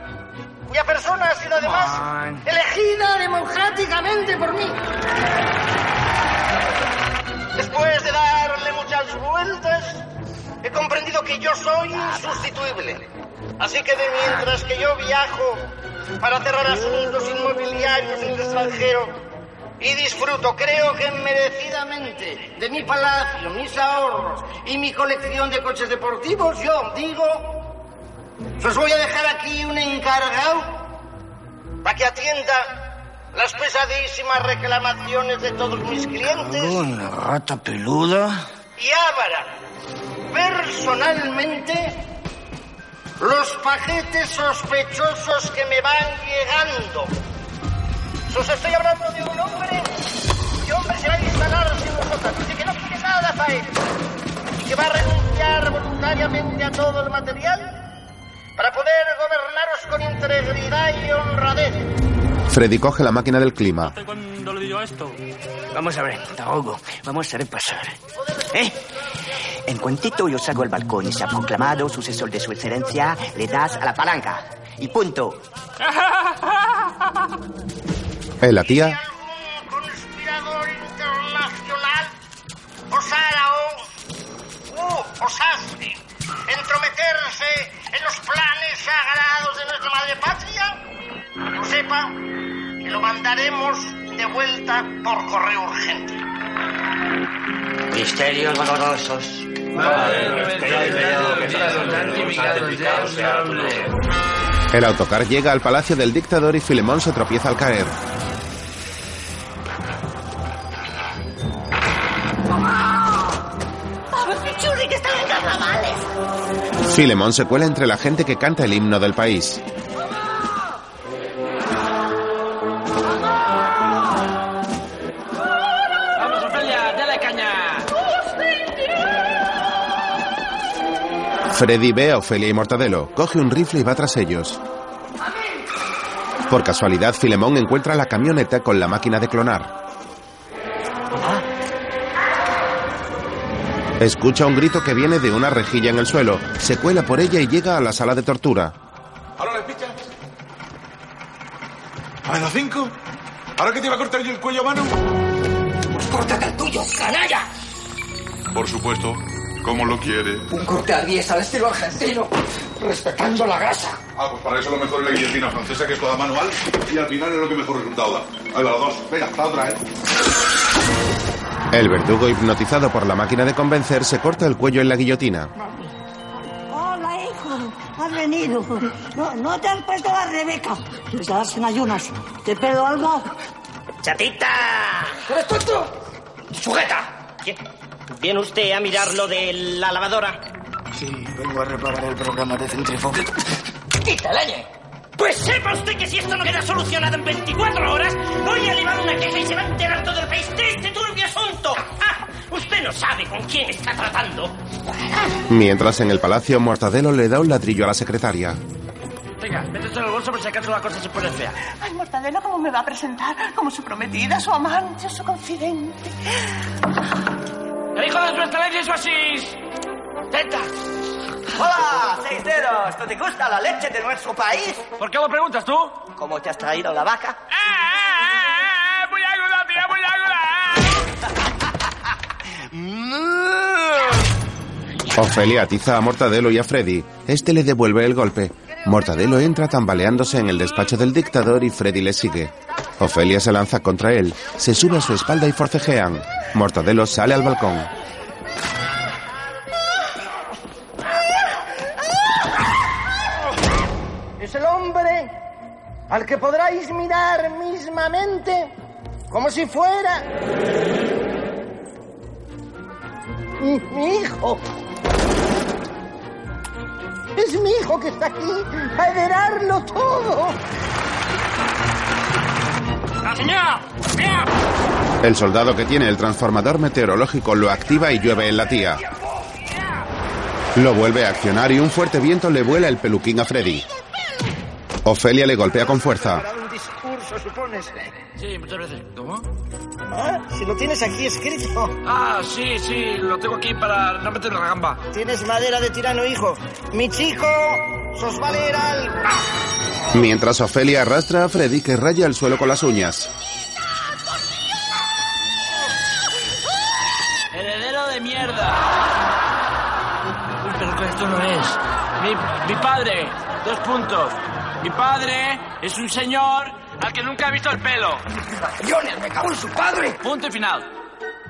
cuya persona ha sido además elegida democráticamente por mí. Después de darle muchas vueltas, he comprendido que yo soy insustituible. Así que de mientras que yo viajo para cerrar asuntos inmobiliarios en el extranjero y disfruto, creo que merecidamente, de mi palacio, mis ahorros y mi colección de coches deportivos, yo digo, os voy a dejar aquí un encargado para que atienda las pesadísimas reclamaciones de todos mis clientes Una rata peluda. y abra personalmente los paquetes sospechosos que me van llegando. Os estoy hablando de un hombre y hombre se va a instalarse en nosotros, así que no quiere nada para él. Y que va a renunciar voluntariamente a todo el material para poder gobernaros con integridad y honradez. Freddy coge la máquina del clima. Cuando le digo esto. Vamos a ver, Taogo, vamos a repasar. ¿Eh? En cuantito yo salgo al balcón y se ha proclamado sucesor de su excelencia, le das a la palanca. Y punto. Eh, la tía conspirador internacional osara o uh, osase entrometerse en los planes sagrados de nuestra madre patria, lo sepa que lo mandaremos de vuelta por correo urgente. Misterios dolorosos. El autocar llega al palacio del dictador y Filemón se tropieza al caer. ¡Vamos, Pichurri, que están en carnavales! Filemón se cuela entre la gente que canta el himno del país. Freddy ve a Ofelia y Mortadelo, coge un rifle y va tras ellos. Por casualidad, Filemón encuentra la camioneta con la máquina de clonar. Escucha un grito que viene de una rejilla en el suelo, se cuela por ella y llega a la sala de tortura. ¿Ahora le pichas? ¿A las cinco? ¿Ahora que te iba a cortar yo el cuello a mano? Pues córtate el tuyo, canalla. Por supuesto, como lo quiere. Un corte al 10 al estilo argentino, respetando la grasa. Ah, pues para eso lo mejor es la guillotina francesa, que es toda manual, y al final es lo que mejor resultado da. Ahí va, los dos. Venga, la otra, ¿eh? El verdugo, hipnotizado por la máquina de convencer, se corta el cuello en la guillotina. Hola, hijo. Has venido. No, no te has puesto la Rebeca. Quedas en ayunas. ¿Te pedo algo? ¡Chatita! ¿Eres tonto? ¡Sujeta! ¿Viene usted a mirar lo de la lavadora? Sí, vengo a reparar el programa de centrifuga. ¡Quita leñe! Pues sepa usted que si esto no queda solucionado en 24 horas, voy a elevar una queja y se va a enterar todo el país de este turbio asunto. ¡Ah! Usted no sabe con quién está tratando. Mientras en el palacio, Mortadelo le da un ladrillo a la secretaria. Venga, métete en el bolso por si acaso la cosa se pone fea. Ay, Mortadelo, ¿cómo me va a presentar? Como su prometida, su amante, su confidente. ¡El hijo de su excelencia y su asís! ¡Tenta! Hola, seis dedos. ¿No te gusta la leche de nuestro país? ¿Por qué lo preguntas tú? ¿Cómo te has traído la vaca? ¡Muy aguda, tía, muy Ofelia atiza a Mortadelo y a Freddy. Este le devuelve el golpe. Mortadelo entra tambaleándose en el despacho del dictador y Freddy le sigue. Ofelia se lanza contra él, se sube a su espalda y forcejean. Mortadelo sale al balcón. Es el hombre al que podráis mirar mismamente como si fuera mi, hijo. Es mi hijo que está aquí a heredarlo todo. ¡La señora! ¡Mira! El soldado que tiene el transformador meteorológico lo activa y llueve en la tía. Lo vuelve a accionar y un fuerte viento le vuela el peluquín a Freddy. Ofelia le golpea con fuerza. Un discurso, supones. Sí, muchas veces. ¿Cómo? Ah, Si lo tienes aquí escrito. Ah, sí, sí, lo tengo aquí para no meter la gamba. Tienes madera de tirano, hijo. Mi chico, sos valer algo. Mientras Ofelia arrastra a Freddy que raya el suelo con las uñas. ¡Heredero de mierda! Uy, pero que esto no es. Mi, mi padre, dos puntos. Mi padre es un señor al que nunca he visto el pelo. ¡Millones! ¡Me cago en su padre! Punto y final.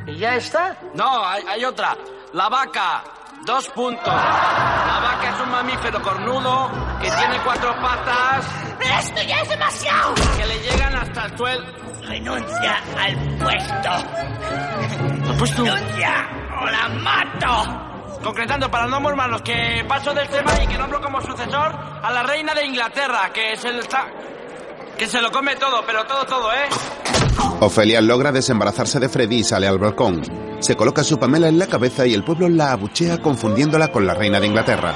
¿Y ya está? No, hay, hay otra. La vaca. Dos puntos. La vaca es un mamífero cornudo que tiene cuatro patas ¡Esto ya es demasiado! que le llegan hasta el suelo. Renuncia al puesto. ¿Al puesto? Renuncia o la mato. Concretando para no hermanos que paso del tema y que nombro como sucesor a la reina de Inglaterra, que le está... Que se lo come todo, pero todo, todo, ¿eh? Ofelia logra desembarazarse de Freddy y sale al balcón. Se coloca su pamela en la cabeza y el pueblo la abuchea confundiéndola con la reina de Inglaterra.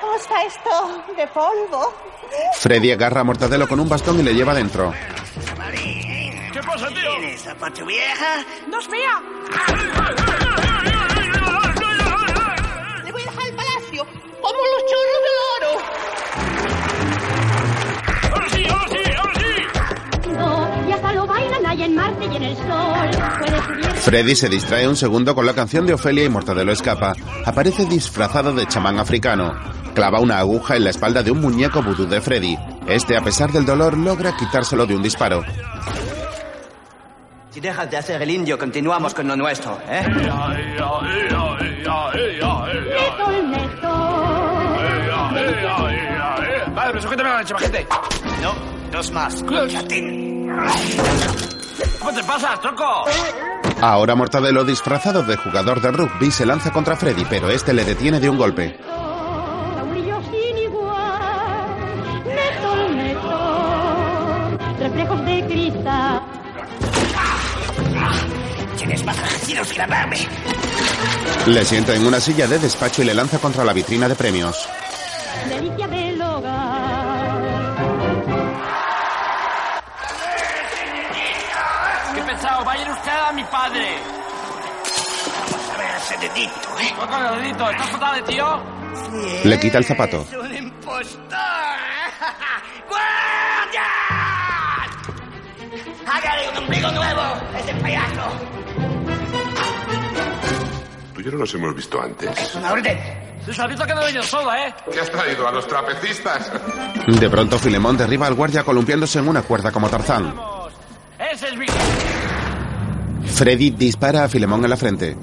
¿Cómo está esto de polvo? Freddy agarra a Mortadelo con un bastón y le lleva dentro. ¿Qué pasa, tío? ¿Esa tu vieja? No es mía. Como los chorros del oro. ¡Ahora sí, ahora sí, ahora sí! No, y hasta lo bailan allá en Marte y en el sol. Puede. Freddy se distrae un segundo con la canción de Ofelia y Mortadelo escapa. Aparece disfrazado de chamán africano. Clava una aguja en la espalda de un muñeco vudú de Freddy. Este, a pesar del dolor, logra quitárselo de un disparo. Si dejas de hacer el indio, continuamos con lo nuestro, ¿eh? Pero sujétame la leche, majete. No, dos más. ¿Cómo te pasa, tronco? Ahora Mortadelo, disfrazado de jugador de rugby, se lanza contra Freddy, pero este le detiene de un golpe. Reflejos de cristal. Tienes más agradecidos que la Barbie. Le sienta en una silla de despacho y le lanza contra la vitrina de premios. Delicia mi padre. Vamos a ver ese dedito, ¿eh? No con el dedito, ¿estás fatal, tío? Le quita el zapato. ¡Es un impostor! ¡Guardia! ¡Hágale un ombligo nuevo! ¡Ese payaso! Tú y yo no nos hemos visto antes. ¡Una orden! Se ha visto que no he venido solo, ¿eh? ¿Qué has traído? ¿A los trapecistas? De pronto Filemón derriba al guardia columpiándose en una cuerda como Tarzán. Ese es mi... Freddy dispara a Filemón en la frente.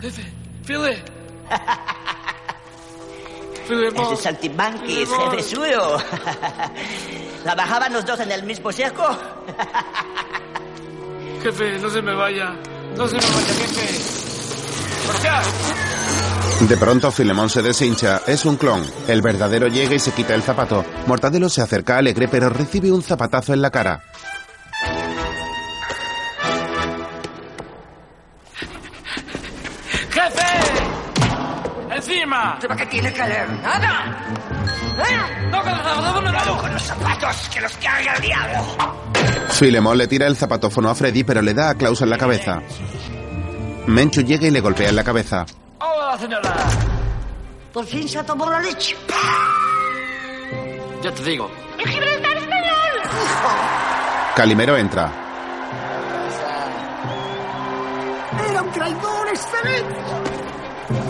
Jefe, File. Ese saltimbanqui es jefe suyo. ¿Trabajaban los dos en el mismo cerco? Jefe, no se me vaya. No se me vaya, jefe. De pronto Filemón se deshincha. Es un clon. El verdadero llega y se quita el zapato. Mortadelo se acerca alegre pero recibe un zapatazo en la cara. ¡Encima! ¿Para qué tiene que leer nada? ¿Eh? ¡No, con los zapatos no Cuidado con los zapatos, que los carga el diablo. Filemón le tira el zapatófono a Freddy pero le da a Klaus en la cabeza. Menchu llega y le golpea en la cabeza. ¡Hola, señora! Por fin se ha tomado la leche. Ya te digo. ¡El Gibraltar español! Calimero entra. Era un traidor excelente.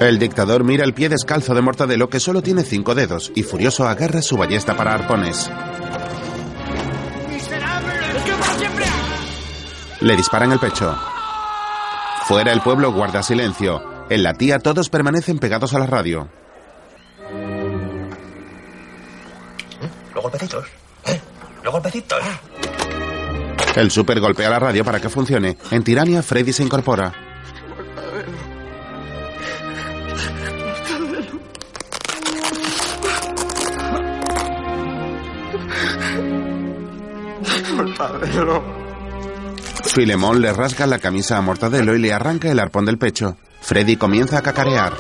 El dictador mira el pie descalzo de Mortadelo que solo tiene cinco dedos y furioso agarra su ballesta para arpones. Le disparan el pecho. Fuera el pueblo guarda silencio. En la tía todos permanecen pegados a la radio. Los golpecitos. ¿Eh? Los golpecitos. El super golpea la radio para que funcione. En Tirania, Freddy se incorpora. Filemón le rasga la camisa a Mortadelo y le arranca el arpón del pecho. Freddy comienza a cacarear.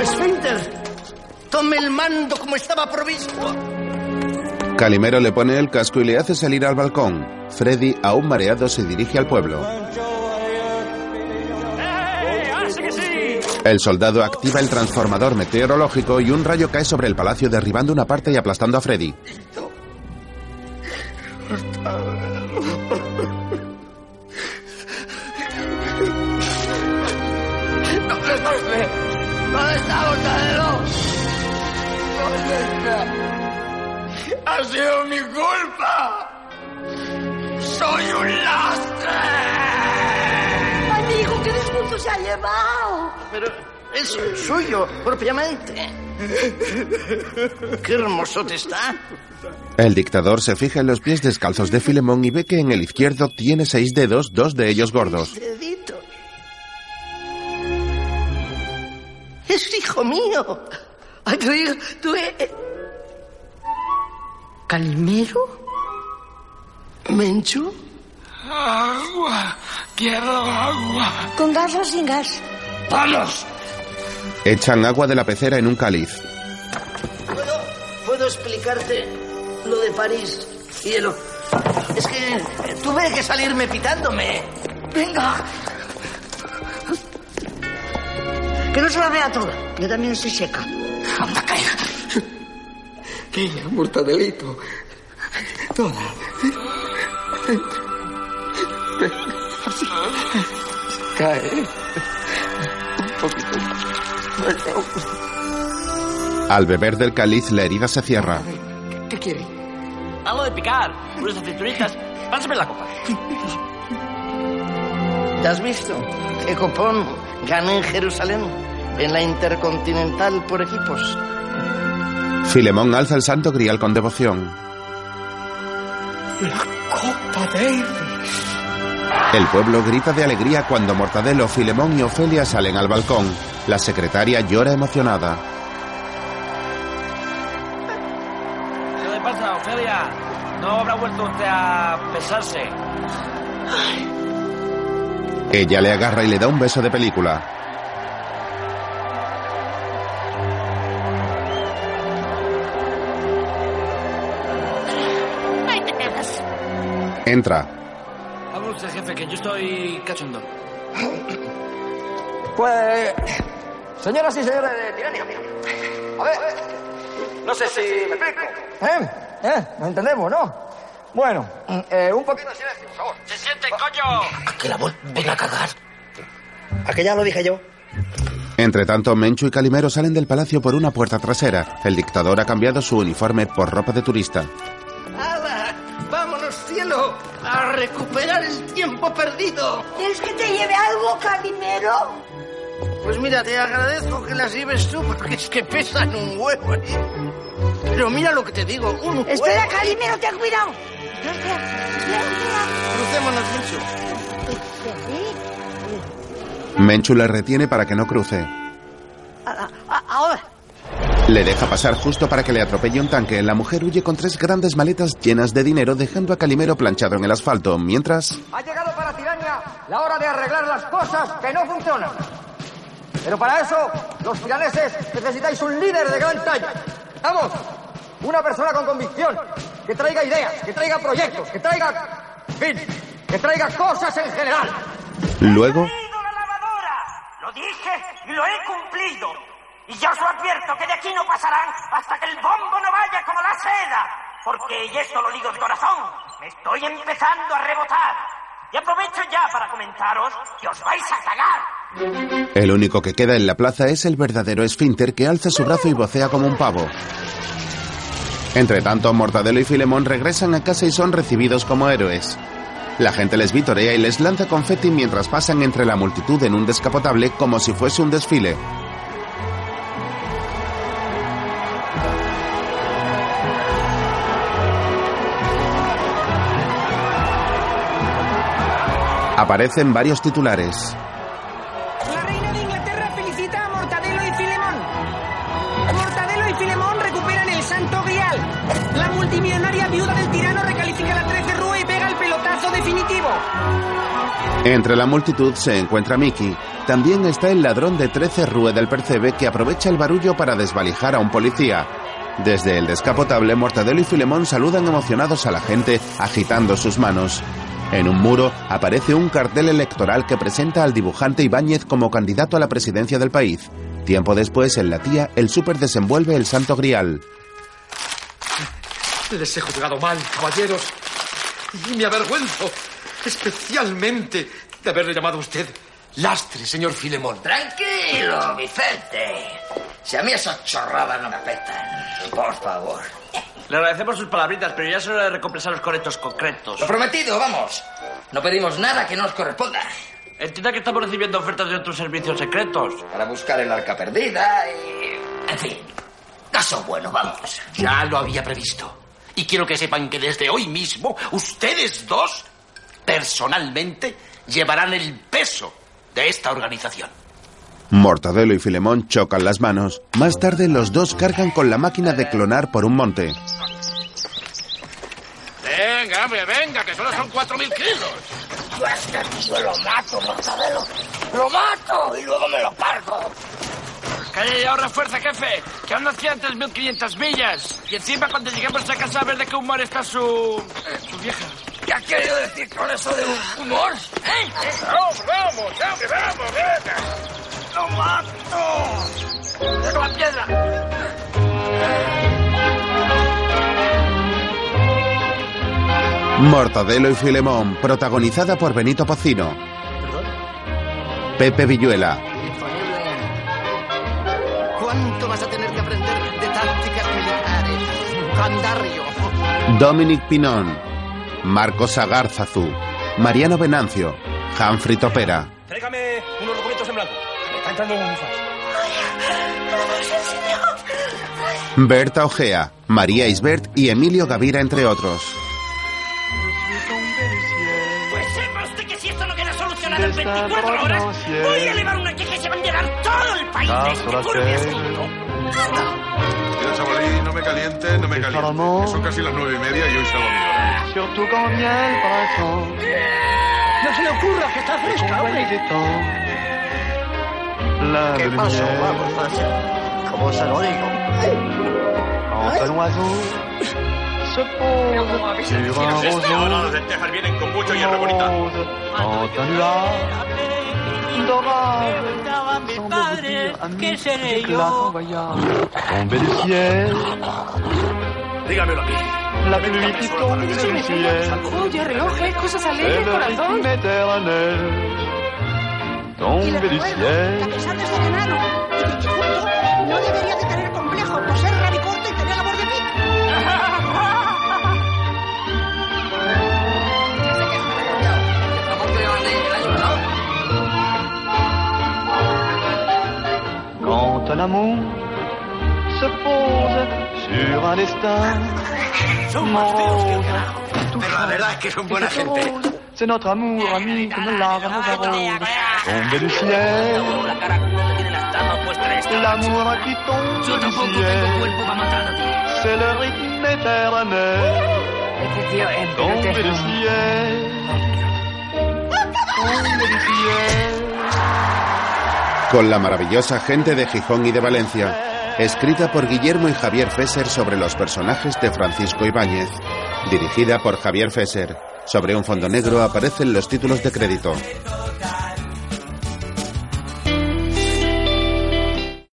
Esfínter, tome el mando como estaba provisto. Calimero le pone el casco y le hace salir al balcón. Freddy, aún mareado, se dirige al pueblo. El soldado activa el transformador meteorológico y un rayo cae sobre el palacio derribando una parte y aplastando a Freddy. ¿Dónde está Mortadelo? ¿Dónde está? ¡Ha sido mi culpa! ¡Soy un lastre! Se ha llevado. Pero es suyo, propiamente. Qué hermosote está. El dictador se fija en los pies descalzos de Filemón y ve que en el izquierdo tiene seis dedos, dos de ellos gordos. Dedito. Es hijo mío. Ay, tu hijo, tú eh, ¿Calimero? ¿Mencho? Agua. Quiero agua. ¿Con gas o sin gas? ¡Vamos! Echan agua de la pecera en un cáliz. ¿Puedo, puedo explicarte lo de París, cielo? Es que tuve que salirme pitándome. Venga. Que no se la vea toda. Yo también soy seca. Anda, caiga. Venga, mortadelito. Toda. Así. Cae. Un poquito. Al beber del cáliz, la herida se cierra. ¿Qué quiere? Algo de picar, unas aceitunitas. Pásame la copa. ¿Te has visto? Que Copón gané en Jerusalén, en la Intercontinental por equipos. Filemón alza el santo grial con devoción. La copa Davis. El pueblo grita de alegría cuando Mortadelo, Filemón y Ofelia salen al balcón. La secretaria llora emocionada. ¿Qué le pasa, Ofelia? ¿No habrá vuelto usted a pesarse? Ella le agarra y le da un beso de película. Ahí te quedas. Entra. Usted, jefe, que yo estoy cachondo. Pues, señoras y señores de Tirania, a ver, no sé si me explico. ¿Eh? ¿Eh? ¿Nos entendemos, no? Bueno, eh, un poquito de silencio, por favor. ¡Se siente, coño! Que la vuelven a cagar. Aquella lo dije yo. Entre tanto, Menchu y Calimero salen del palacio por una puerta trasera. El dictador ha cambiado su uniforme por ropa de turista. Recuperar el tiempo perdido! ¿Quieres que te lleve algo, Calimero? Pues mira, te agradezco que las lleves tú, porque es que pesan un huevo. Pero mira lo que te digo, un huevo. Espera, Calimero, ten cuidado. Crucémonos mucho. Menchu le retiene para que no cruce. Ahora. Le deja pasar justo para que le atropelle un tanque. La mujer huye con tres grandes maletas llenas de dinero, dejando a Calimero planchado en el asfalto, mientras... Ha llegado para Tirania la hora de arreglar las cosas que no funcionan. Pero para eso, los tiraneses necesitáis un líder de gran talla. ¡Vamos! Una persona con convicción, que traiga ideas, que traiga proyectos, que traiga... Fin, que traiga cosas en general. Luego, Lo dije y lo he cumplido. Y ya os lo advierto que de aquí no pasarán hasta que el bombo no vaya como la seda. Porque, y esto lo digo de corazón, me estoy empezando a rebotar. Y aprovecho ya para comentaros que os vais a cagar. el único que queda en la plaza es el verdadero esfínter que alza su brazo y vocea como un pavo. Entre tanto, Mortadelo y Filemón regresan a casa y son recibidos como héroes. La gente les vitorea y les lanza confeti mientras pasan entre la multitud en un descapotable como si fuese un desfile. Aparecen varios titulares. La reina de Inglaterra felicita a Mortadelo y Filemón. Mortadelo y Filemón recuperan el Santo Grial. La multimillonaria viuda del tirano recalifica la 13 Rúa y pega el pelotazo definitivo. Entre la multitud se encuentra Mickey. También está el ladrón de 13 Rue del Percebe que aprovecha el barullo para desvalijar a un policía. Desde el descapotable, Mortadelo y Filemón saludan emocionados a la gente agitando sus manos. En un muro aparece un cartel electoral que presenta al dibujante Ibáñez como candidato a la presidencia del país. Tiempo después, en la tía, el súper desenvuelve el santo grial. Les he juzgado mal, caballeros. Y me avergüenzo especialmente de haberle llamado a usted lastre, señor Filemón. Tranquilo, Vicente. Si a mí esas chorradas no me afectan. Por favor. Le agradecemos sus palabritas, pero ya es hora de recompensar los correctos concretos. Lo prometido, vamos. No pedimos nada que no nos corresponda. Entienda que estamos recibiendo ofertas de otros servicios secretos. Para buscar el arca perdida y... En fin, caso bueno, vamos. Ya lo había previsto. Y quiero que sepan que desde hoy mismo, ustedes dos, personalmente, llevarán el peso de esta organización. Mortadelo y Filemón chocan las manos. Más tarde los dos cargan con la máquina de clonar por un monte. Venga, hombre, venga, que solo son cuatro mil kilos. Yo a este tío lo mato, Mortadelo. Lo mato y luego me lo cargo. Calla y ahorra fuerza, jefe. Que aún nos quedan 3.500 millas. Y encima cuando lleguemos a casa a ver de qué humor está su... su vieja. ¿Qué ha querido decir con eso de humor? ¿Eh? Vamos, vamos, hombre, vamos, venga. ¡Lo mato! ¡Deja la piedra! Mortadelo y Filemón, protagonizada por Benito Pocino. Pepe Villuela, ¿Cuánto vas a tener que aprender de tácticas militares? Candario. Dominic Pinón, Marcos Agarzazu, Mariano Venancio, Humphrey Topera, Tráigame unos documentos en blanco. Un flash. Berta Ojea, María Isbert y Emilio Gavira, entre otros. Pues sepa usted que si esto no queda solucionado en 24 horas, voy a elevar una queja y se va a enterar todo el país de este asunto. Mira, chavalí, no me calientes, no me calientes. Son casi las nueve y media y hoy salgo a mi hora. Surtout quand vient le printemps. No se le ocurra que está fresca, hombre. Plein ¿Qué pasó? Vamos, fácil. ¿Cómo se lo digo? Un se lentejas vienen con mucho hierro bonita. rose. Quand un nuage d'orage semble dire à mille éclats voyage tomber du ciel. Dígamelo aquí. La tombe. Oye, relojes, cosas alegres, le corazón. Rythme éternel. Tomber du ciel. pesar de ser enano y no debería de tener complejo por ser rabicorto y tener la voz de mí. Quand un amour se pose sur un destin Pero la verdad es que son buena gente. C'est notre amour ami comme l'arbre rose tombé du ciel. L'amour qui tombe du ciel, c'est le rythme éternel. Tombé du ciel, tombé du ciel. Con la maravillosa gente de Gijón y de Valencia. Escrita por Guillermo y Javier Fesser sobre los personajes de Francisco Ibáñez. Dirigida por Javier Fesser. Sobre un fondo negro aparecen los títulos de crédito.